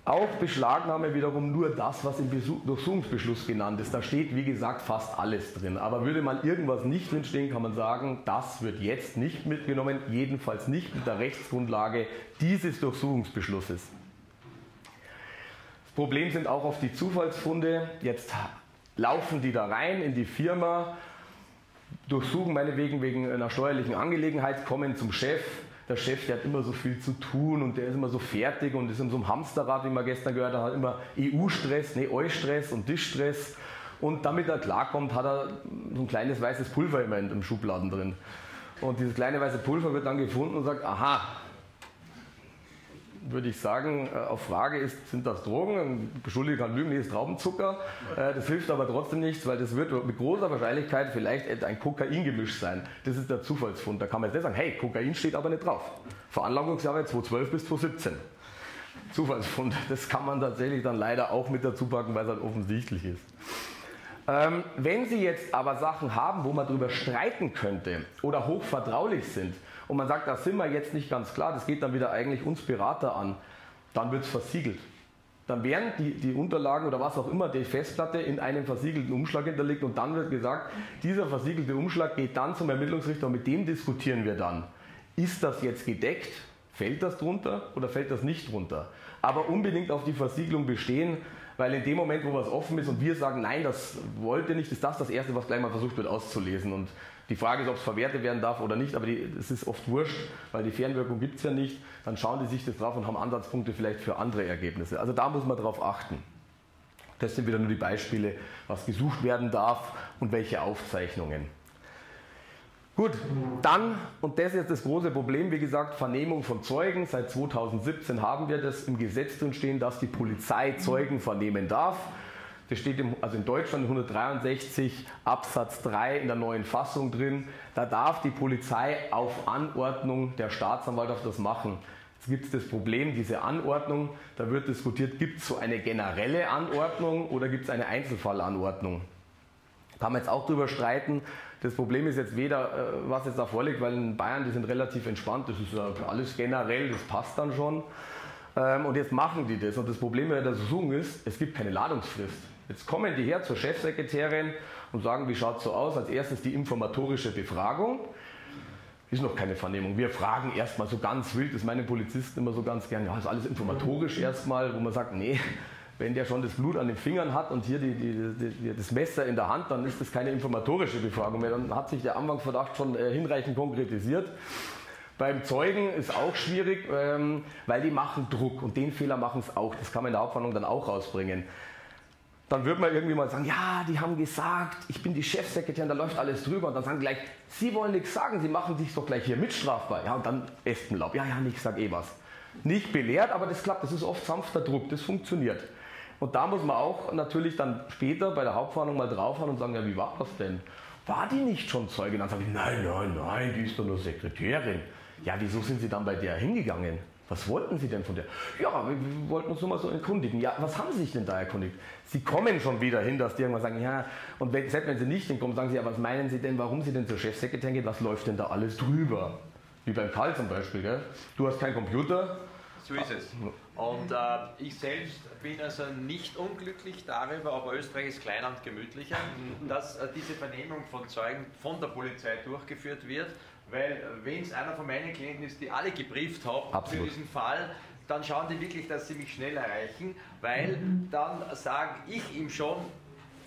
Auch Beschlagnahme wiederum nur das, was im Durchsuchungsbeschluss genannt ist. Da steht, wie gesagt, fast alles drin. Aber würde mal irgendwas nicht drinstehen, kann man sagen, das wird jetzt nicht mitgenommen, jedenfalls nicht mit der Rechtsgrundlage dieses Durchsuchungsbeschlusses. Das Problem sind auch oft die Zufallsfunde. Jetzt laufen die da rein in die Firma, durchsuchen meinetwegen wegen einer steuerlichen Angelegenheit, kommen zum Chef, der Chef, der hat immer so viel zu tun und der ist immer so fertig und ist in so einem Hamsterrad, wie man gestern gehört hat, hat immer EU-Stress, nee, Eu-Stress und Tischstress. Und damit er klarkommt, hat er so ein kleines weißes Pulver immer im Schubladen drin. Und dieses kleine weiße Pulver wird dann gefunden und sagt, aha, würde ich sagen, äh, auf Frage ist, sind das Drogen? Beschuldigt kann lügen, nee, ist Traubenzucker. Äh, das hilft aber trotzdem nichts, weil das wird mit großer Wahrscheinlichkeit vielleicht ein Kokaingemisch sein. Das ist der Zufallsfund. Da kann man jetzt nicht sagen, hey, Kokain steht aber nicht drauf. Veranlagungsjahre 2012 bis 2017. Zufallsfund. Das kann man tatsächlich dann leider auch mit dazu packen, weil es halt offensichtlich ist. Ähm, wenn Sie jetzt aber Sachen haben, wo man darüber streiten könnte oder hochvertraulich sind, und man sagt, da sind wir jetzt nicht ganz klar, das geht dann wieder eigentlich uns Berater an, dann wird es versiegelt. Dann werden die, die Unterlagen oder was auch immer, die Festplatte in einem versiegelten Umschlag hinterlegt und dann wird gesagt, dieser versiegelte Umschlag geht dann zum Ermittlungsrichter und mit dem diskutieren wir dann. Ist das jetzt gedeckt? Fällt das drunter oder fällt das nicht drunter? Aber unbedingt auf die Versiegelung bestehen, weil in dem Moment, wo was offen ist und wir sagen, nein, das wollt ihr nicht, ist das das Erste, was gleich mal versucht wird auszulesen. Und die Frage ist, ob es verwertet werden darf oder nicht, aber es ist oft wurscht, weil die Fernwirkung gibt es ja nicht. Dann schauen die sich das drauf und haben Ansatzpunkte vielleicht für andere Ergebnisse. Also da muss man darauf achten. Das sind wieder nur die Beispiele, was gesucht werden darf und welche Aufzeichnungen. Gut, dann, und das ist jetzt das große Problem, wie gesagt, Vernehmung von Zeugen. Seit 2017 haben wir das im Gesetz drin stehen, dass die Polizei Zeugen vernehmen darf. Das steht im, also in Deutschland 163 Absatz 3 in der neuen Fassung drin. Da darf die Polizei auf Anordnung der Staatsanwaltschaft das machen. Jetzt gibt es das Problem, diese Anordnung, da wird diskutiert, gibt es so eine generelle Anordnung oder gibt es eine Einzelfallanordnung? Kann man jetzt auch darüber streiten. Das Problem ist jetzt weder, äh, was jetzt da vorliegt, weil in Bayern, die sind relativ entspannt, das ist alles generell, das passt dann schon. Ähm, und jetzt machen die das. Und das Problem bei der Untersuchung ist, es gibt keine Ladungsfrist. Jetzt kommen die her zur Chefsekretärin und sagen, wie schaut es so aus? Als erstes die informatorische Befragung. Ist noch keine Vernehmung. Wir fragen erstmal so ganz wild, das meinen Polizisten immer so ganz gern, ja, ist alles informatorisch erstmal, wo man sagt, nee, wenn der schon das Blut an den Fingern hat und hier die, die, die, das Messer in der Hand, dann ist das keine informatorische Befragung mehr. Dann hat sich der Anfangsverdacht schon äh, hinreichend konkretisiert. Beim Zeugen ist auch schwierig, ähm, weil die machen Druck und den Fehler machen es auch. Das kann man in der Hauptverhandlung dann auch rausbringen dann wird man irgendwie mal sagen, ja, die haben gesagt, ich bin die Chefsekretärin, da läuft alles drüber. Und dann sagen gleich, Sie wollen nichts sagen, Sie machen sich doch gleich hier mitstrafbar. Ja, und dann Espenlaub, ja, ja, ich sag eh was. Nicht belehrt, aber das klappt, das ist oft sanfter Druck, das funktioniert. Und da muss man auch natürlich dann später bei der Hauptverhandlung mal draufhauen und sagen, ja, wie war das denn? War die nicht schon Zeugin? Dann sage ich, nein, nein, nein, die ist doch nur Sekretärin. Ja, wieso sind Sie dann bei der hingegangen? Was wollten Sie denn von der? Ja, wir, wollten uns nur mal so erkundigen. Ja, was haben Sie sich denn da erkundigt? Sie kommen schon wieder hin, dass die irgendwann sagen, ja, und wenn, selbst wenn Sie nicht hinkommen, sagen Sie, ja, was meinen Sie denn, warum Sie denn zur Chefsekretärin gehen? Was läuft denn da alles drüber? Wie beim Karl zum Beispiel, gell? Du hast keinen Computer. So ist es. Und äh, ich selbst bin also nicht unglücklich darüber, aber Österreich ist kleiner und gemütlicher, dass äh, diese Vernehmung von Zeugen von der Polizei durchgeführt wird, weil wenn es einer von meinen Klienten ist, die alle gebrieft haben für diesen Fall, dann schauen die wirklich, dass sie mich schnell erreichen, weil dann sage ich ihm schon,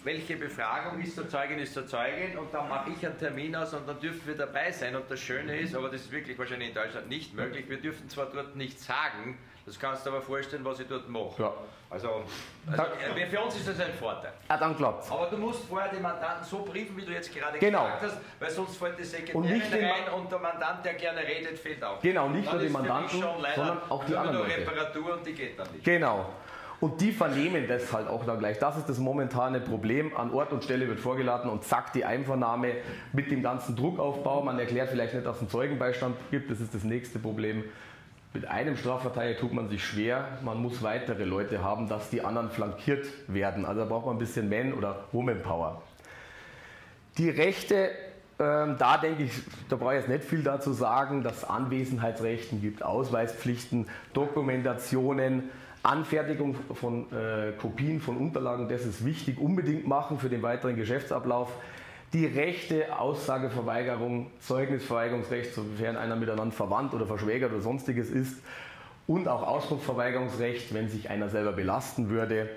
welche Befragung ist der Zeugin, ist der Zeugin und dann mache ich einen Termin aus und dann dürfen wir dabei sein. Und das Schöne ist, aber das ist wirklich wahrscheinlich in Deutschland nicht möglich, wir dürfen zwar dort nichts sagen, das kannst du aber vorstellen, was ich dort mache. Ja. Also, also äh, für uns ist das ein Vorteil. Ah, dann klappt's. Aber du musst vorher den Mandanten so briefen, wie du jetzt gerade Genau. gesagt hast, weil sonst fällt die Und Sekretärin nicht den rein und der Mandant, der gerne redet, fehlt auch. Genau, nicht nur den Mandanten, sondern auch die nur anderen noch Leute. Reparatur und die geht dann nicht. Genau. Und die vernehmen das halt auch dann gleich. Das ist das momentane Problem. An Ort und Stelle wird vorgeladen und zack, die Einvernahme mit dem ganzen Druckaufbau. Man erklärt vielleicht nicht, dass es einen Zeugenbeistand gibt. Das ist das nächste Problem. Mit einem Strafverteidiger tut man sich schwer. Man muss weitere Leute haben, dass die anderen flankiert werden. Also da braucht man ein bisschen Man- oder Womanpower. Die Rechte, ähm, da denke ich, da brauche ich jetzt nicht viel dazu sagen, dass Anwesenheitsrechten gibt, Ausweispflichten, Dokumentationen, Anfertigung von äh, Kopien von Unterlagen, das ist wichtig, unbedingt machen für den weiteren Geschäftsablauf. Die Rechte, Aussageverweigerung, Zeugnisverweigerungsrecht, sofern einer miteinander verwandt oder verschwägert oder sonstiges ist. Und auch Auskunftsverweigerungsrecht, wenn sich einer selber belasten würde.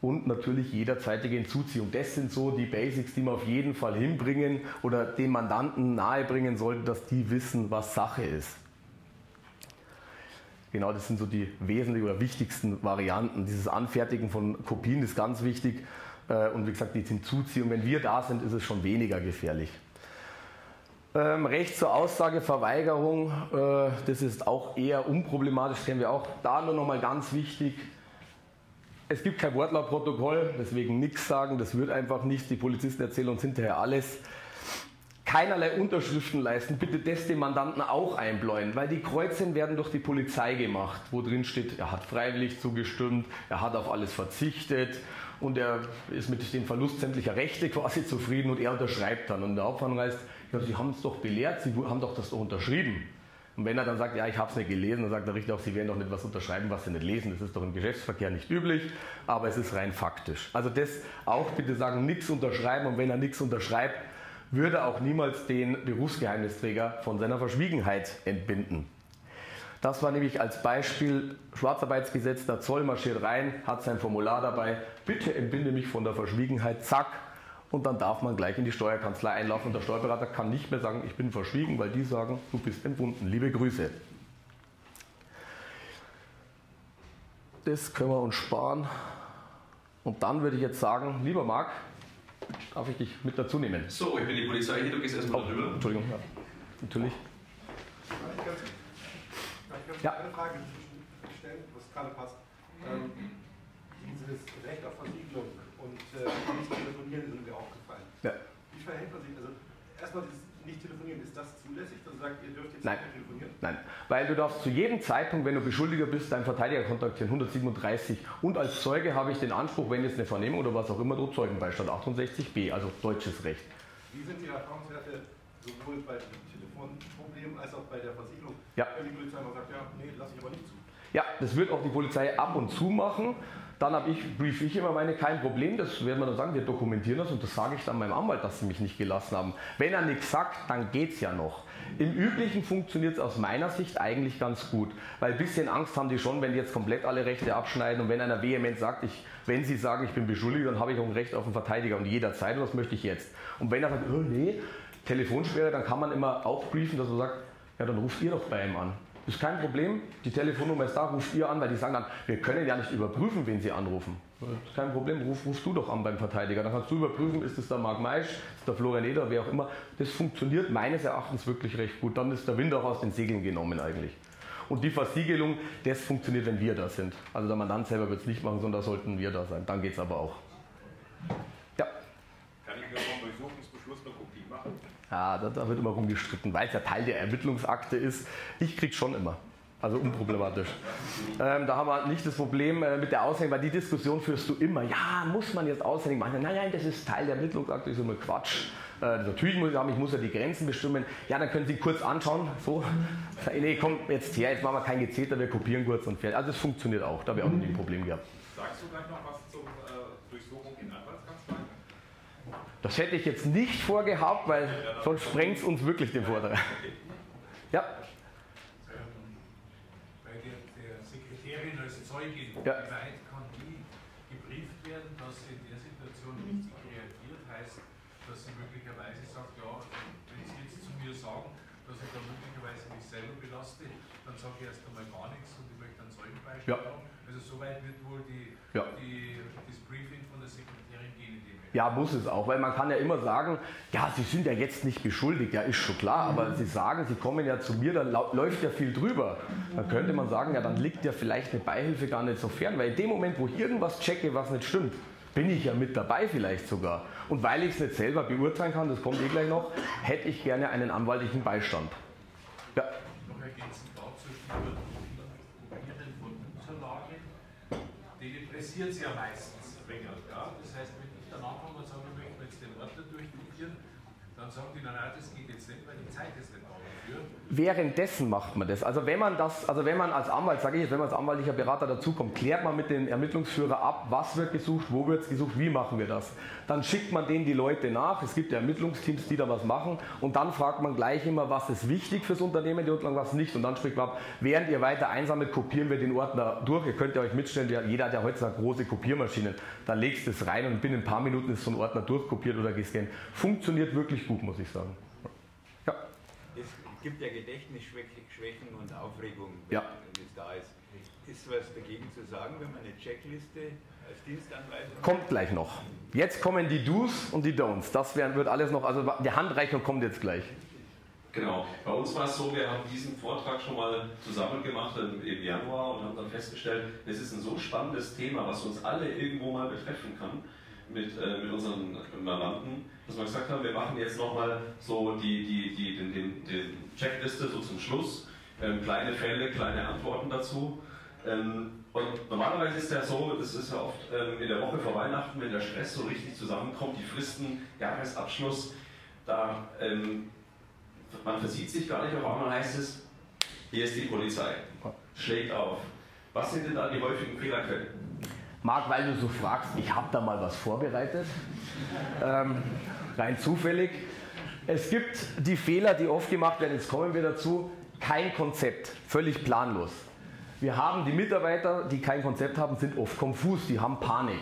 Und natürlich jederzeitige Hinzuziehung. Das sind so die Basics, die man auf jeden Fall hinbringen oder dem Mandanten nahebringen sollte, dass die wissen, was Sache ist. Genau, das sind so die wesentlichen oder wichtigsten Varianten. Dieses Anfertigen von Kopien ist ganz wichtig. Äh, Und wie gesagt, die Hinzuziehung, wenn wir da sind, ist es schon weniger gefährlich. Ähm, Recht zur Aussageverweigerung, äh, das ist auch eher unproblematisch, kennen wir auch. Da nur noch mal ganz wichtig, es gibt kein Wortlautprotokoll, deswegen nichts sagen, das wird einfach nicht. Die Polizisten erzählen uns hinterher alles. Keinerlei Unterschriften leisten, bitte das dem Mandanten auch einbläuen, weil die Kreuzen werden durch die Polizei gemacht, wo drin steht, er hat freiwillig zugestimmt, er hat auf alles verzichtet und er ist mit dem Verlust sämtlicher Rechte quasi zufrieden und er unterschreibt dann. Und der Hauptverhandlung heißt, ja, Sie haben es doch belehrt, Sie haben doch das doch unterschrieben. Und wenn er dann sagt, ja, ich habe es nicht gelesen, dann sagt der Richter auch, Sie werden doch nicht was unterschreiben, was Sie nicht lesen. Das ist doch im Geschäftsverkehr nicht üblich, aber es ist rein faktisch. Also das auch bitte sagen, nichts unterschreiben und wenn er nichts unterschreibt, würde auch niemals den Berufsgeheimnisträger von seiner Verschwiegenheit entbinden. Das war nämlich als Beispiel Schwarzarbeitsgesetz, der Zoll marschiert rein, hat sein Formular dabei, bitte entbinde mich von der Verschwiegenheit, zack, und dann darf man gleich in die Steuerkanzlei einlaufen und der Steuerberater kann nicht mehr sagen, ich bin verschwiegen, weil die sagen, du bist entbunden. Liebe Grüße. Das können wir uns sparen. Und dann würde ich jetzt sagen, lieber Marc, darf ich dich mit dazu nehmen? So, ich bin die Polizei hier, du gehst erstmal Oh, drüber. Entschuldigung, ja. natürlich. Ich ganz Ja. eine Frage stellen, was gerade passt? Ähm, dieses Recht auf Versiegelung und äh, nicht telefonieren ist mir aufgefallen. Ja. Wie verhält man sich? Also erstmal dieses nicht telefonieren, ist das zulässig? Dass sagt, ihr dürft jetzt Nein. nicht mehr telefonieren? Nein, weil du darfst zu jedem Zeitpunkt, wenn du Beschuldiger bist, deinen Verteidiger kontaktieren, 137. Und als Zeuge habe ich den Anspruch, wenn jetzt eine Vernehmung oder was auch immer droht, Zeugenbeistand 68b, also deutsches Recht. Wie sind die Erfahrungswerte sowohl bei dem Telefonproblem als auch bei der Versiegelung? Ja. Wenn die Polizei mal sagt, ja, nee, lasse ich aber nicht zu. Ja, das wird auch die Polizei ab und zu machen. Dann habe ich, brief ich immer meine, kein Problem, das werden wir dann sagen, wir dokumentieren das und das sage ich dann meinem Anwalt, dass sie mich nicht gelassen haben. Wenn er nichts sagt, dann geht es ja noch. Im Üblichen funktioniert es aus meiner Sicht eigentlich ganz gut, weil ein bisschen Angst haben die schon, wenn die jetzt komplett alle Rechte abschneiden und wenn einer vehement sagt, ich, wenn sie sagen, ich bin beschuldigt, dann habe ich auch ein Recht auf einen Verteidiger und jederzeit und das möchte ich jetzt. Und wenn er sagt, oh nee, Telefonsperre, dann kann man immer auch briefen, dass er sagt, ja dann ruft ihr doch bei ihm an. Ist kein Problem, die Telefonnummer ist da, ruft ihr an, weil die sagen dann, wir können ja nicht überprüfen, wen sie anrufen. Ist kein Problem, ruf, rufst du doch an beim Verteidiger. Dann kannst du überprüfen, ist es der Marc Meisch, ist der Florian Eder, wer auch immer. Das funktioniert meines Erachtens wirklich recht gut. Dann ist der Wind auch aus den Segeln genommen eigentlich. Und die Versiegelung, das funktioniert, wenn wir da sind. Also der Mandant selber wird es nicht machen, sondern da sollten wir da sein. Dann geht es aber auch. Ja. Kann ich mir vom Durchsuchungsbeschluss eine Kopie machen? Ja, da, da wird immer rumgestritten, weil es ja Teil der Ermittlungsakte ist. Ich krieg schon immer. Also unproblematisch. Ähm, da haben wir nicht das Problem äh, mit der Aushängung, weil die Diskussion führst du immer. Ja, muss man jetzt Aushängung machen? Nein, nein, das ist Teil der Ermittlungsakte, ist immer Quatsch. Äh, natürlich muss ich sagen, ich muss ja die Grenzen bestimmen. Ja, dann können Sie kurz anschauen. So, nee, komm jetzt her, jetzt machen wir kein Gezeter, wir kopieren kurz und fertig. Also das funktioniert auch, da habe ich auch nie ein Problem gehabt. Sagst du gleich noch was zur äh, Durchsuchung in Anwaltskanzleien? Das hätte ich jetzt nicht vorgehabt, weil sonst sprengt es uns wirklich den Vortrag. Ja, bei der, der Sekretärin als Zeugin, Ja. wie weit kann die gebrieft werden, dass sie in der Situation richtig reagiert? Heißt, dass sie möglicherweise sagt, ja, wenn Sie jetzt zu mir sagen, dass ich da möglicherweise mich selber belaste, dann sage ich erst einmal gar nichts und ich möchte ein Zeugenbeispiel Ja. haben. Also soweit wird wohl die, Ja. die, das Briefing von der Sekretärin gehen in dem. Ja, muss es auch, weil man kann ja immer sagen, ja, Sie sind ja jetzt nicht beschuldigt, ja, ist schon klar, aber Sie sagen, Sie kommen ja zu mir, dann läuft ja viel drüber. Dann könnte man sagen, ja, dann liegt ja vielleicht eine Beihilfe gar nicht so fern, weil in dem Moment, wo ich irgendwas checke, was nicht stimmt, bin ich ja mit dabei vielleicht sogar. Und weil ich es nicht selber beurteilen kann, das kommt eh gleich noch, hätte ich gerne einen anwaltlichen Beistand. Ja, Noch ergänzend dazu, Kopieren von Unterlagen, die pressiert es ja meistens ein wenig. Ja? Das heißt, wenn ich dann anfange und sage, ich möchte jetzt den Ordner durchkopieren, dann sagen die, nein, das geht jetzt nicht, weil die Zeit ist. Währenddessen macht man das. Also wenn man das, also wenn man als Anwalt, sage ich jetzt, wenn man als anwaltlicher Berater dazukommt, klärt man mit dem Ermittlungsführer ab, was wird gesucht, wo wird es gesucht, wie machen wir das. Dann schickt man denen die Leute nach. Es gibt ja Ermittlungsteams, die da was machen. Und dann fragt man gleich immer, was ist wichtig fürs Unternehmen, die Unterlagen, was nicht. Und dann spricht man ab, während ihr weiter einsammelt, kopieren wir den Ordner durch. Ihr könnt ja euch mitstellen, der- jeder hat ja heutzutage große Kopiermaschinen. Da legst du es rein und binnen ein paar Minuten ist so ein Ordner durchkopiert oder gescannt. Funktioniert wirklich gut, muss ich sagen. Gibt ja Gedächtnisschwächen und Aufregung, wenn Ja. es da ist. Ist was dagegen zu sagen, wenn man eine Checkliste als Dienstanweisung Kommt gleich noch. Jetzt kommen die Do's und die Don'ts. Das werden, wird alles noch, also die Handreichung kommt jetzt gleich. Genau. Bei uns war es so, wir haben diesen Vortrag schon mal zusammen gemacht im, im Januar und haben dann festgestellt, es ist ein so spannendes Thema, was uns alle irgendwo mal betreffen kann mit, äh, mit unseren Mandanten, dass wir gesagt haben, wir machen jetzt nochmal so die, die, die, den, den, den Checkliste so zum Schluss. Ähm, kleine Fälle, kleine Antworten dazu. Ähm, und normalerweise ist ja so, das ist ja oft ähm, in der Woche vor Weihnachten, wenn der Stress so richtig zusammenkommt, die Fristen, Jahresabschluss, da ähm, man versieht sich gar nicht, auf einmal heißt es, hier ist die Polizei, schlägt auf. Was sind denn da die häufigen Fehlerquellen? Marc, weil du so fragst, ich habe da mal was vorbereitet. Ähm, rein zufällig. Es gibt die Fehler, die oft gemacht werden, jetzt kommen wir dazu, kein Konzept, völlig planlos. Wir haben die Mitarbeiter, die kein Konzept haben, sind oft konfus, die haben Panik.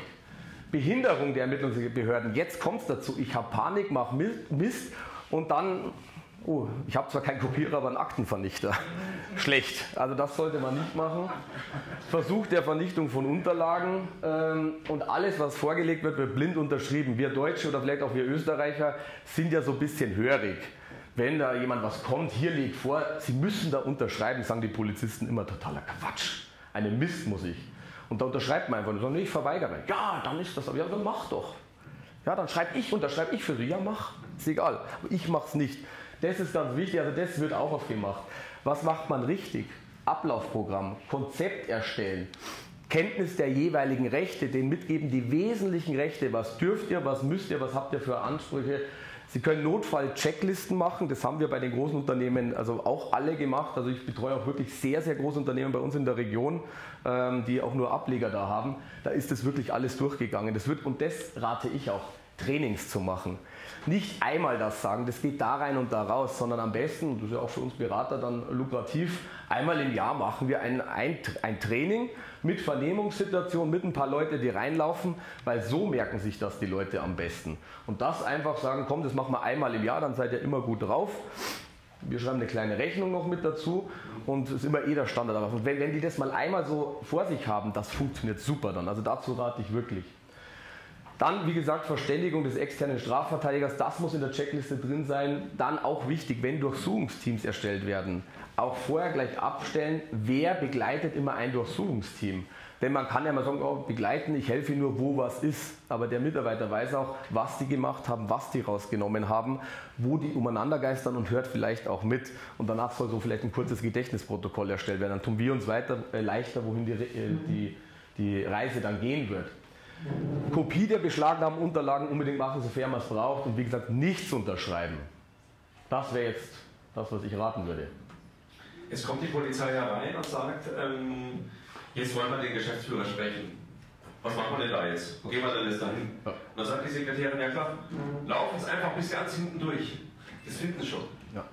Behinderung der Ermittlungsbehörden, jetzt kommt es dazu, ich habe Panik, mache Mist und dann, oh, ich habe zwar keinen Kopierer, aber einen Aktenvernichter. Schlecht, also das sollte man nicht machen. Versuch der Vernichtung von Unterlagen ähm, und alles, was vorgelegt wird, wird blind unterschrieben. Wir Deutsche oder vielleicht auch wir Österreicher sind ja so ein bisschen hörig. Wenn da jemand was kommt, hier liegt vor, Sie müssen da unterschreiben, sagen die Polizisten immer totaler Quatsch. Eine Mist muss ich. Und da unterschreibt man einfach nur, nee, ich verweigere. Ja, dann ist das, aber ja, dann mach doch. Ja, dann schreibe ich, unterschreibe ich für Sie. Ja, mach. Ist egal. Aber ich mach's nicht. Das ist ganz wichtig, also das wird auch oft gemacht. Was macht man richtig? Ablaufprogramm, Konzept erstellen, Kenntnis der jeweiligen Rechte, denen mitgeben die wesentlichen Rechte. Was dürft ihr, was müsst ihr, was habt ihr für Ansprüche? Sie können Notfall-Checklisten machen, das haben wir bei den großen Unternehmen also auch alle gemacht. Also ich betreue auch wirklich sehr, sehr große Unternehmen bei uns in der Region, ähm, die auch nur Ableger da haben. Da ist das wirklich alles durchgegangen. Das wird, und das rate ich auch, Trainings zu machen. Nicht einmal das sagen, das geht da rein und da raus, sondern am besten, und das ist ja auch für uns Berater dann lukrativ, einmal im Jahr machen wir ein, ein, ein Training mit Vernehmungssituation, mit ein paar Leute, die reinlaufen, weil so merken sich das die Leute am besten. Und das einfach sagen, komm, das machen wir einmal im Jahr, dann seid ihr immer gut drauf. Wir schreiben eine kleine Rechnung noch mit dazu und es ist immer eh der Standard. Aber wenn, wenn die das mal einmal so vor sich haben, das funktioniert super dann. Also dazu rate ich wirklich. Dann, wie gesagt, Verständigung des externen Strafverteidigers, das muss in der Checkliste drin sein. Dann auch wichtig, wenn Durchsuchungsteams erstellt werden, auch vorher gleich abstellen, wer begleitet immer ein Durchsuchungsteam. Denn man kann ja mal sagen, oh, begleiten, ich helfe nur, wo was ist. Aber der Mitarbeiter weiß auch, was die gemacht haben, was die rausgenommen haben, wo die umeinander geistern und hört vielleicht auch mit. Und danach soll so vielleicht ein kurzes Gedächtnisprotokoll erstellt werden. Dann tun wir uns weiter äh, leichter, wohin die, äh, die, die Reise dann gehen wird. Kopie der beschlagnahmten Unterlagen unbedingt machen, sofern man es braucht. Und wie gesagt, nichts unterschreiben. Das wäre jetzt das, was ich raten würde. Jetzt kommt die Polizei herein und sagt, ähm, Jetzt wollen wir den Geschäftsführer sprechen. Was machen wir denn da jetzt? Wo gehen wir denn jetzt dahin? Ja. Und dann sagt die Sekretärin, ja klar, laufen es einfach bis ganz hinten durch. Das finden sie schon. Ja.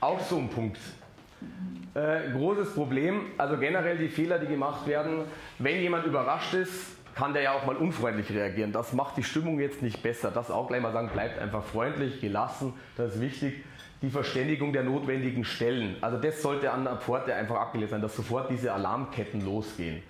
Auch so ein Punkt. Äh, großes Problem, also generell die Fehler, die gemacht werden. Wenn jemand überrascht ist, kann der ja auch mal unfreundlich reagieren. Das macht die Stimmung jetzt nicht besser. Das auch gleich mal sagen, bleibt einfach freundlich, gelassen, das ist wichtig die Verständigung der notwendigen Stellen. Also das sollte an der Pforte einfach abgelegt sein, dass sofort diese Alarmketten losgehen.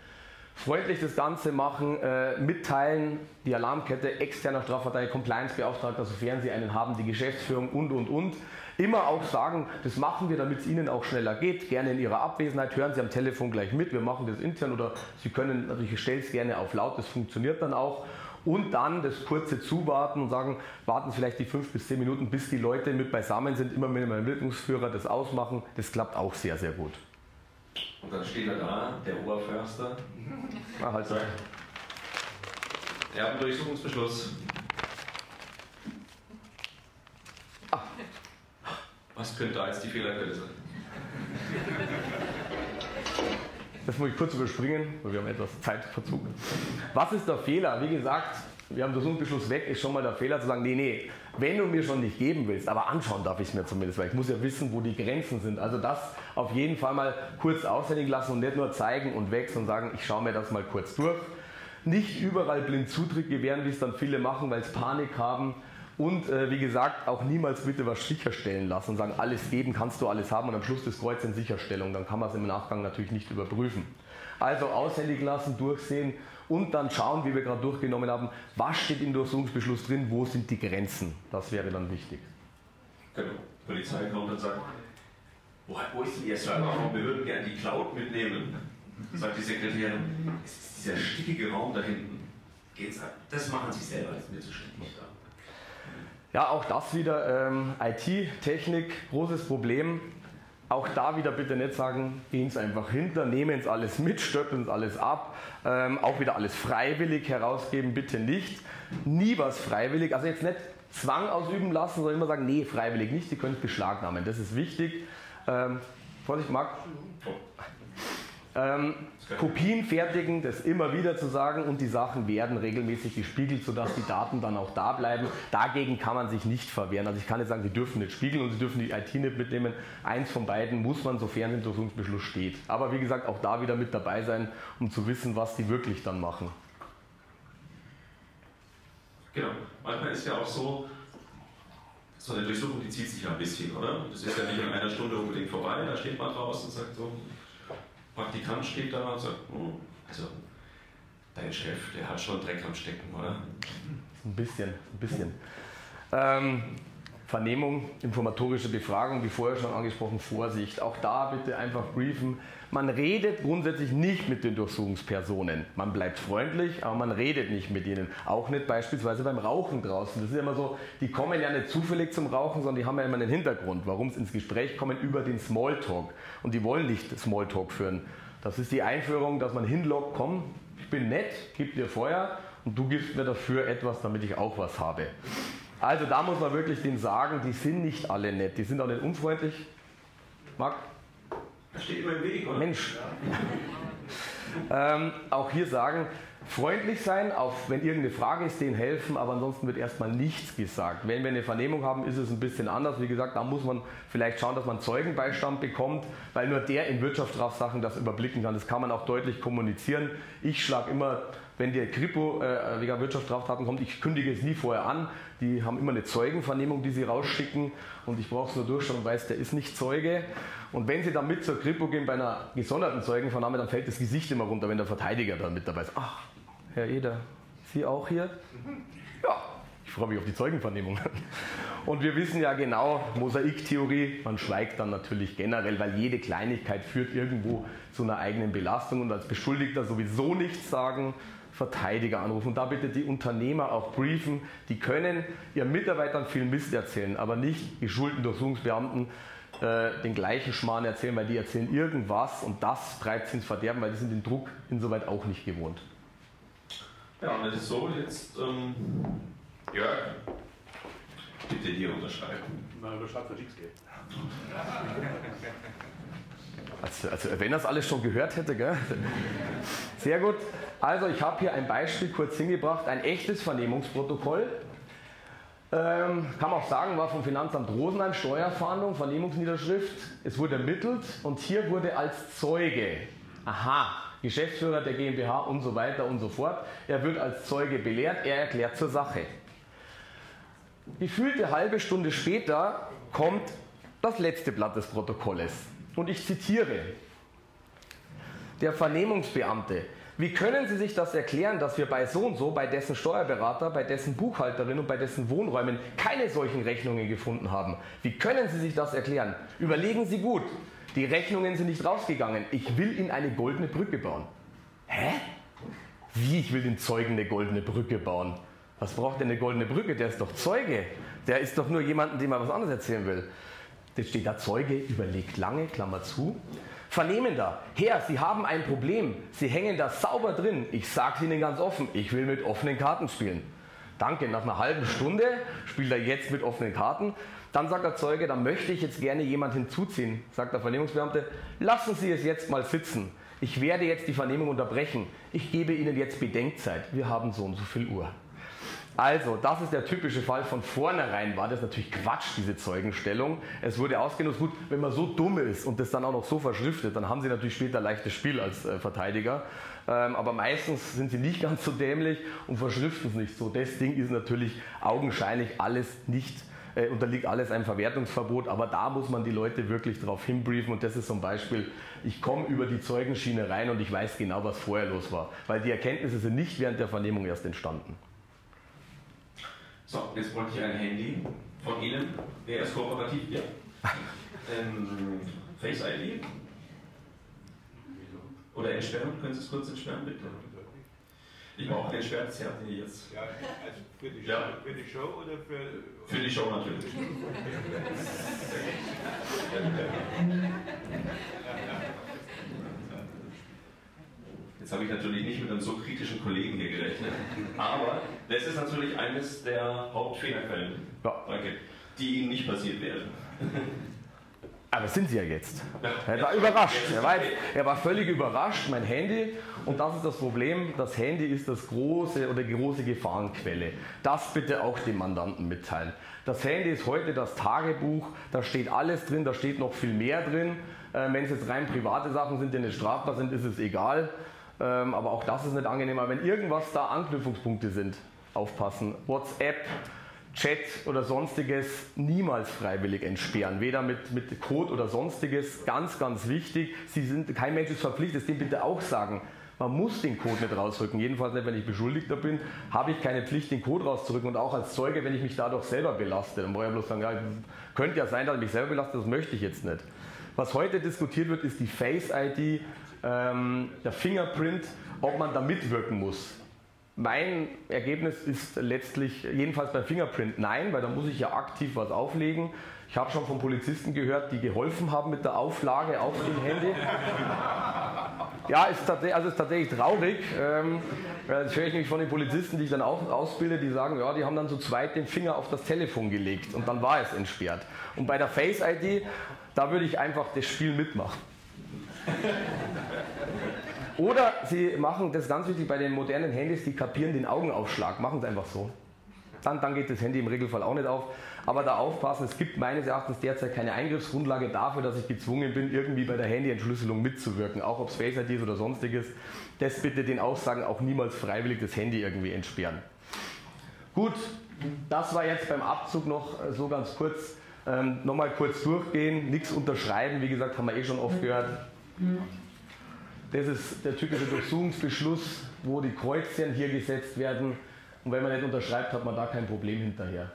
Freundlich das Ganze machen, äh, mitteilen, die Alarmkette, externer Strafverteidiger, Compliance-Beauftragter, sofern Sie einen haben, die Geschäftsführung und, und, und. Immer auch sagen, das machen wir, damit es Ihnen auch schneller geht. Gerne in Ihrer Abwesenheit, hören Sie am Telefon gleich mit, wir machen das intern oder Sie können, natürlich, ich stelle es gerne auf laut, das funktioniert dann auch und dann das kurze Zuwarten und sagen, warten vielleicht die fünf bis zehn Minuten, bis die Leute mit beisammen sind, immer mit einem Wirkungsführer das ausmachen. Das klappt auch sehr, sehr gut. Und dann steht er da, der Oberförster. Ah, halt so. Er hat einen Durchsuchungsbeschluss. Ah. Was könnte da jetzt die Fehlerquelle sein? Das muss ich kurz überspringen, weil wir haben etwas Zeitverzug. Was ist der Fehler? Wie gesagt, wir haben den Beschluss weg, ist schon mal der Fehler zu sagen, nee, nee, wenn du mir schon nicht geben willst, aber anschauen darf ich es mir zumindest, weil ich muss ja wissen, wo die Grenzen sind. Also das auf jeden Fall mal kurz auswendig lassen und nicht nur zeigen und weg, sondern sagen, ich schaue mir das mal kurz durch. Nicht überall blind Zutritt gewähren, wie es dann viele machen, weil sie Panik haben und äh, wie gesagt, auch niemals bitte was sicherstellen lassen und sagen, alles geben, kannst du alles haben und am Schluss das Kreuz in Sicherstellung. Dann kann man es im Nachgang natürlich nicht überprüfen. Also aushändigen lassen, durchsehen und dann schauen, wie wir gerade durchgenommen haben, was steht im Durchsuchungsbeschluss drin, wo sind die Grenzen. Das wäre dann wichtig. Genau. Die Polizei kommt und sagt, wo, wo ist denn Ihr Server? Wir würden gerne die Cloud mitnehmen. Sagt die Sekretärin, es ist dieser stickige Raum da hinten. Geht's ab? Das machen Sie selber, das ist mir zu stickig da. Ja, auch das wieder ähm, IT, Technik, großes Problem. Auch da wieder bitte nicht sagen, gehen Sie einfach hinter, nehmen Sie alles mit, stöpeln Sie alles ab. Ähm, auch wieder alles freiwillig herausgeben, bitte nicht. Nie was freiwillig, also jetzt nicht Zwang ausüben lassen, sondern immer sagen, nee, freiwillig nicht, Sie können es beschlagnahmen. Das ist wichtig. Ähm, Vorsicht, Marc. Ähm, Kopien fertigen, das immer wieder zu sagen und die Sachen werden regelmäßig gespiegelt, sodass die Daten dann auch da bleiben. Dagegen kann man sich nicht verwehren. Also ich kann nicht sagen, Sie dürfen nicht spiegeln und Sie dürfen die IT nicht mitnehmen. Eins von beiden muss man, sofern im Durchsuchungsbeschluss steht. Aber wie gesagt, auch da wieder mit dabei sein, um zu wissen, was die wirklich dann machen. Genau. Manchmal ist ja auch so, so eine Durchsuchung, die zieht sich ein bisschen, oder? Das ist ja nicht in einer Stunde unbedingt vorbei. Da steht man draußen und sagt so, Praktikant steht da und sagt, hm, also dein Chef, der hat schon Dreck am Stecken, oder? Ein bisschen, ein bisschen. Ähm, Vernehmung, informatorische Befragung, wie vorher schon angesprochen, Vorsicht. Auch da bitte einfach briefen. Man redet grundsätzlich nicht mit den Durchsuchungspersonen. Man bleibt freundlich, aber man redet nicht mit ihnen. Auch nicht beispielsweise beim Rauchen draußen. Das ist immer so, die kommen ja nicht zufällig zum Rauchen, sondern die haben ja immer einen Hintergrund, warum sie ins Gespräch kommen über den Smalltalk. Und die wollen nicht Smalltalk führen. Das ist die Einführung, dass man hinlockt, komm, ich bin nett, gib dir Feuer und du gibst mir dafür etwas, damit ich auch was habe. Also da muss man wirklich den sagen, die sind nicht alle nett, die sind auch nicht unfreundlich. Marc? Das steht immer im Weg, oder? Mensch. ähm, auch hier sagen, freundlich sein, auch wenn irgendeine Frage ist, denen helfen, aber ansonsten wird erstmal nichts gesagt. Wenn wir eine Vernehmung haben, ist es ein bisschen anders. Wie gesagt, da muss man vielleicht schauen, dass man Zeugenbeistand bekommt, weil nur der in Wirtschaftsstrafsachen das überblicken kann. Das kann man auch deutlich kommunizieren. Ich schlage immer, wenn der Kripo äh, wegen Wirtschaftsstraftaten kommt, ich kündige es nie vorher an. Die haben immer eine Zeugenvernehmung, die sie rausschicken und ich brauche es nur durchschauen und weiß, der ist nicht Zeuge. Und wenn sie dann mit zur Kripo gehen bei einer gesonderten Zeugenvernahme, dann fällt das Gesicht immer runter, wenn der Verteidiger da mit dabei ist. Ach, Herr Eder, Sie auch hier? Ja, ich freue mich auf die Zeugenvernehmung. Und wir wissen ja genau, Mosaiktheorie, man schweigt dann natürlich generell, weil jede Kleinigkeit führt irgendwo zu einer eigenen Belastung und als Beschuldigter sowieso nichts sagen, Verteidiger anrufen. Und da bitte die Unternehmer auch briefen, die können ihren Mitarbeitern viel Mist erzählen, aber nicht geschulten Durchsuchungsbeamten äh, den gleichen Schmarrn erzählen, weil die erzählen irgendwas und das treibt sie ins Verderben, weil die sind den Druck insoweit auch nicht gewohnt. Ja, und es ist so, jetzt, ähm, Jörg, bitte hier unterschreiben. Na, überschreibt für nichts geht. Also, also wenn das alles schon gehört hätte, gell? Sehr gut. Also ich habe hier ein Beispiel kurz hingebracht, ein echtes Vernehmungsprotokoll. Ähm, kann man auch sagen, war vom Finanzamt Rosenheim Steuerfahndung, Vernehmungsniederschrift. Es wurde ermittelt und hier wurde als Zeuge, aha, Geschäftsführer der GmbH und so weiter und so fort, er wird als Zeuge belehrt, er erklärt zur Sache. Gefühlte halbe Stunde später kommt das letzte Blatt des Protokolles. Und ich zitiere, der Vernehmungsbeamte, wie können Sie sich das erklären, dass wir bei so und so, bei dessen Steuerberater, bei dessen Buchhalterin und bei dessen Wohnräumen keine solchen Rechnungen gefunden haben? Wie können Sie sich das erklären? Überlegen Sie gut. Die Rechnungen sind nicht rausgegangen. Ich will Ihnen eine goldene Brücke bauen. Hä? Wie, ich will den Zeugen eine goldene Brücke bauen? Was braucht denn eine goldene Brücke? Der ist doch Zeuge. Der ist doch nur jemanden, dem er was anderes erzählen will. Jetzt steht da Zeuge, überlegt lange, Klammer zu. Vernehmender, Herr, Sie haben ein Problem. Sie hängen da sauber drin. Ich sage es Ihnen ganz offen, ich will mit offenen Karten spielen. Danke, nach einer halben Stunde spielt er jetzt mit offenen Karten. Dann sagt der Zeuge, da möchte ich jetzt gerne jemand hinzuziehen. Sagt der Vernehmungsbeamte, lassen Sie es jetzt mal sitzen. Ich werde jetzt die Vernehmung unterbrechen. Ich gebe Ihnen jetzt Bedenkzeit. Wir haben so und so viel Uhr. Also, das ist der typische Fall. Von vornherein war das natürlich Quatsch, diese Zeugenstellung. Es wurde ausgenutzt. Gut, wenn man so dumm ist und das dann auch noch so verschriftet, dann haben sie natürlich später leichtes Spiel als äh, Verteidiger. Ähm, aber meistens sind sie nicht ganz so dämlich und verschriften es nicht so. Das Ding ist natürlich augenscheinlich alles nicht äh, unterliegt alles einem Verwertungsverbot, aber da muss man die Leute wirklich darauf hinbriefen und das ist zum Beispiel, ich komme über die Zeugenschiene rein und ich weiß genau, was vorher los war, weil die Erkenntnisse sind nicht während der Vernehmung erst entstanden. So, jetzt wollte ich ein Handy von Ihnen. Wer ist kooperativ? Ja. Ähm, Face ID? Oder entsperren? Können Sie es kurz entsperren, bitte? Ich brauche ein entsperrtes Handy jetzt. Ja, also für die, Ja. Show, für die Show oder für. Für die Show natürlich. Jetzt habe ich natürlich nicht mit einem so kritischen Kollegen hier gerechnet. Aber das ist natürlich eines der Hauptfehlerquellen, Ja. danke, die Ihnen nicht passiert wären. Aber das sind sie ja jetzt. Er war überrascht. Er war, er war völlig überrascht, mein Handy. Und das ist das Problem. Das Handy ist das große oder die große Gefahrenquelle. Das bitte auch dem Mandanten mitteilen. Das Handy ist heute das Tagebuch. Da steht alles drin. Da steht noch viel mehr drin. Äh, Wenn es jetzt rein private Sachen sind, die nicht strafbar sind, ist es egal. Ähm, aber auch das ist nicht angenehm. Aber wenn irgendwas da Anknüpfungspunkte sind, aufpassen. WhatsApp, Chat oder sonstiges niemals freiwillig entsperren. Weder mit, mit Code oder sonstiges. Ganz, ganz wichtig. Sie sind, kein Mensch ist verpflichtet, dem bitte auch sagen. Man muss den Code nicht rausrücken. Jedenfalls nicht, wenn ich Beschuldigter bin, habe ich keine Pflicht, den Code rauszurücken. Und auch als Zeuge, wenn ich mich dadurch selber belaste. Dann brauche ich bloß sagen, ja, könnte ja sein, dass ich mich selber belaste, das möchte ich jetzt nicht. Was heute diskutiert wird, ist die Face-ID, ähm, der Fingerprint, ob man da mitwirken muss. Mein Ergebnis ist letztlich, jedenfalls beim Fingerprint, nein, weil da muss ich ja aktiv was auflegen. Ich habe schon von Polizisten gehört, die geholfen haben mit der Auflage auf dem Handy. Ja, ist tatsächlich, also ist tatsächlich traurig. Ähm, das höre ich nämlich von den Polizisten, die ich dann auch ausbilde, die sagen, ja, die haben dann zu zweit den Finger auf das Telefon gelegt und dann war es entsperrt. Und bei der Face ID, da würde ich einfach das Spiel mitmachen. Oder Sie machen, das ist ganz wichtig bei den modernen Handys, die kapieren den Augenaufschlag, machen es einfach so. Dann, dann geht das Handy im Regelfall auch nicht auf. Aber da aufpassen, es gibt meines Erachtens derzeit keine Eingriffsgrundlage dafür, dass ich gezwungen bin, irgendwie bei der Handyentschlüsselung mitzuwirken, auch ob es Face ID ist oder sonstiges. Das bitte den Aussagen auch niemals freiwillig das Handy irgendwie entsperren. Gut, das war jetzt beim Abzug noch äh, so ganz kurz. Ähm, Nochmal kurz durchgehen, nichts unterschreiben, wie gesagt, haben wir eh schon oft gehört. Das ist der typische Durchsuchungsbeschluss, wo die Kreuzchen hier gesetzt werden. Und wenn man nicht unterschreibt, hat man da kein Problem hinterher.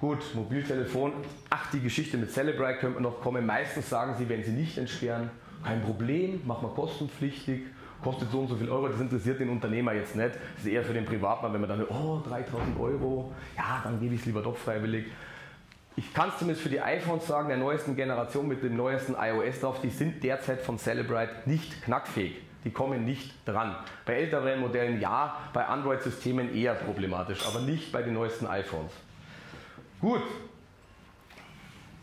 Gut, Mobiltelefon. Ach, die Geschichte mit Celebrite könnte man noch kommen. Meistens sagen sie, wenn sie nicht entsperren, kein Problem, machen wir kostenpflichtig, kostet so und so viel Euro. Das interessiert den Unternehmer jetzt nicht. Das ist eher für den Privatmann, wenn man dann, oh, 3000 Euro, ja, dann gebe ich es lieber doch freiwillig. Ich kann es zumindest für die iPhones sagen, der neuesten Generation mit dem neuesten iOS drauf, die sind derzeit von Celebrite nicht knackfähig. Die kommen nicht dran. Bei älteren Modellen ja, bei Android-Systemen eher problematisch, aber nicht bei den neuesten iPhones. Gut.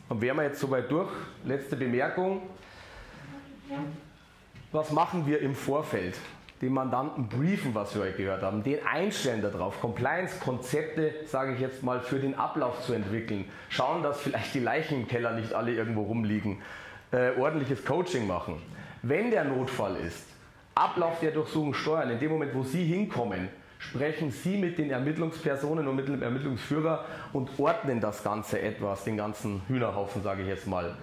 Dann wären wir jetzt soweit durch. Letzte Bemerkung. Was machen wir im Vorfeld? Den Mandanten briefen, was wir heute gehört haben, den einstellen darauf, Compliance-Konzepte, sage ich jetzt mal, für den Ablauf zu entwickeln, schauen, dass vielleicht die Leichen im Keller nicht alle irgendwo rumliegen, äh, ordentliches Coaching machen. Wenn der Notfall ist, Ablauf der Durchsuchung steuern, in dem Moment, wo Sie hinkommen, sprechen Sie mit den Ermittlungspersonen und mit dem Ermittlungsführer und ordnen das Ganze etwas, den ganzen Hühnerhaufen, sage ich jetzt mal.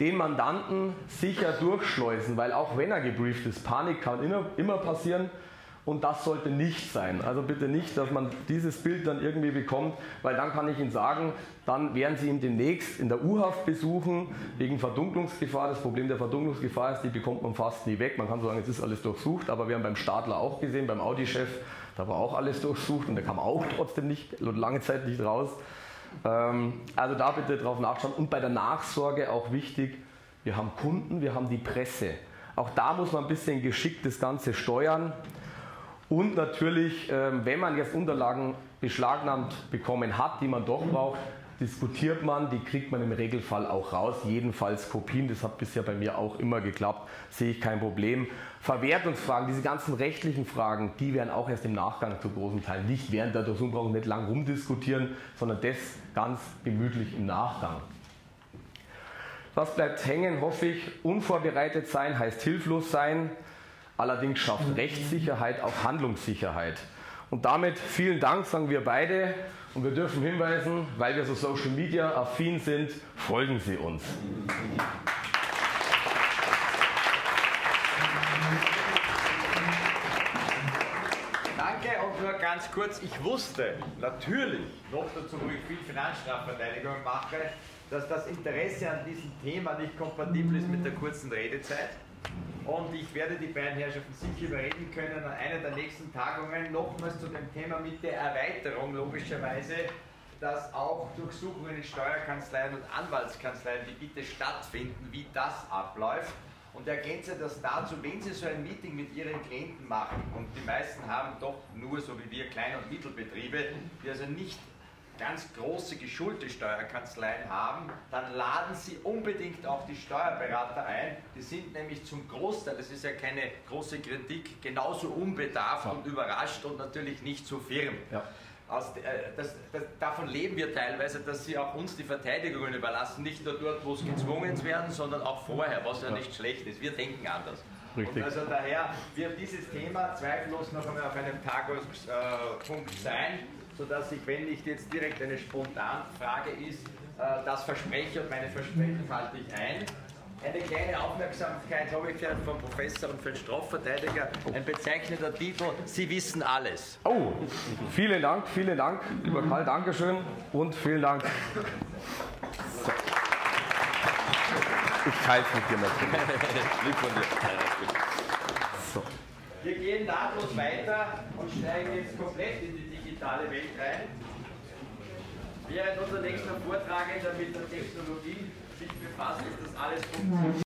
Den Mandanten sicher durchschleusen, weil auch wenn er gebrieft ist, Panik kann immer passieren und das sollte nicht sein. Also bitte nicht, dass man dieses Bild dann irgendwie bekommt, weil dann kann ich Ihnen sagen, dann werden Sie ihn demnächst in der U-Haft besuchen wegen Verdunklungsgefahr. Das Problem der Verdunklungsgefahr ist, die bekommt man fast nie weg. Man kann sagen, es ist alles durchsucht, aber wir haben beim Stadler auch gesehen, beim Audi-Chef, da war auch alles durchsucht und der kam auch trotzdem nicht, lange Zeit nicht raus. Ähm, also da bitte drauf nachschauen. Und bei der Nachsorge auch wichtig, wir haben Kunden, wir haben die Presse. Auch da muss man ein bisschen geschickt das Ganze steuern. Und natürlich, ähm, wenn man jetzt Unterlagen beschlagnahmt bekommen hat, die man doch braucht, diskutiert man, die kriegt man im Regelfall auch raus, jedenfalls Kopien, das hat bisher bei mir auch immer geklappt, sehe ich kein Problem. Verwertungsfragen, diese ganzen rechtlichen Fragen, die werden auch erst im Nachgang zu großen Teilen nicht während der Durchsuchung brauchen nicht lang rumdiskutieren, sondern das ganz gemütlich im Nachgang. Was bleibt hängen, hoffe ich, unvorbereitet sein heißt hilflos sein, allerdings schafft Rechtssicherheit auch Handlungssicherheit. Und damit vielen Dank, sagen wir beide. Und wir dürfen hinweisen, weil wir so Social Media affin sind, folgen Sie uns. Danke und nur ganz kurz, ich wusste natürlich, noch dazu, wo ich viel Finanzstrafverteidigung mache, dass das Interesse an diesem Thema nicht kompatibel ist mit der kurzen Redezeit. Und ich werde die beiden Herrschaften sicher überreden können, an einer der nächsten Tagungen nochmals zu dem Thema mit der Erweiterung logischerweise, dass auch Durchsuchungen in Steuerkanzleien und Anwaltskanzleien, die bitte stattfinden, wie das abläuft. Und ergänze das dazu, wenn Sie so ein Meeting mit Ihren Klienten machen, und die meisten haben doch nur, so wie wir, Klein- und Mittelbetriebe, die also nicht ganz große geschulte Steuerkanzleien haben, dann laden Sie unbedingt auch die Steuerberater ein. Die sind nämlich zum Großteil, das ist ja keine große Kritik, genauso unbedarft ja. und überrascht und natürlich nicht so firm. Ja. Aus, äh, das, das, davon leben wir teilweise, dass sie auch uns die Verteidigungen überlassen, nicht nur dort, wo es gezwungen werden, sondern auch vorher, was ja, nicht schlecht ist. Wir denken anders. Richtig. also daher wird dieses Thema zweifellos noch einmal auf einem Tagungspunkt sein sodass ich, wenn nicht jetzt direkt eine Spontanfrage ist, äh, das verspreche und meine Versprechen halte ich ein. Eine kleine Aufmerksamkeit habe ich für einen Professor und für einen Strafverteidiger. Ein bezeichnender Titel, Sie wissen alles. Oh, vielen Dank, vielen Dank, lieber Karl, Dankeschön und vielen Dank. So. Ich teile es mit dir natürlich. Lieb von dir. So. Wir gehen nahtlos weiter und steigen jetzt komplett in die digitale Welt rein. Während unser nächster Vortragender mit der Technologie befasst, ist das alles funktioniert.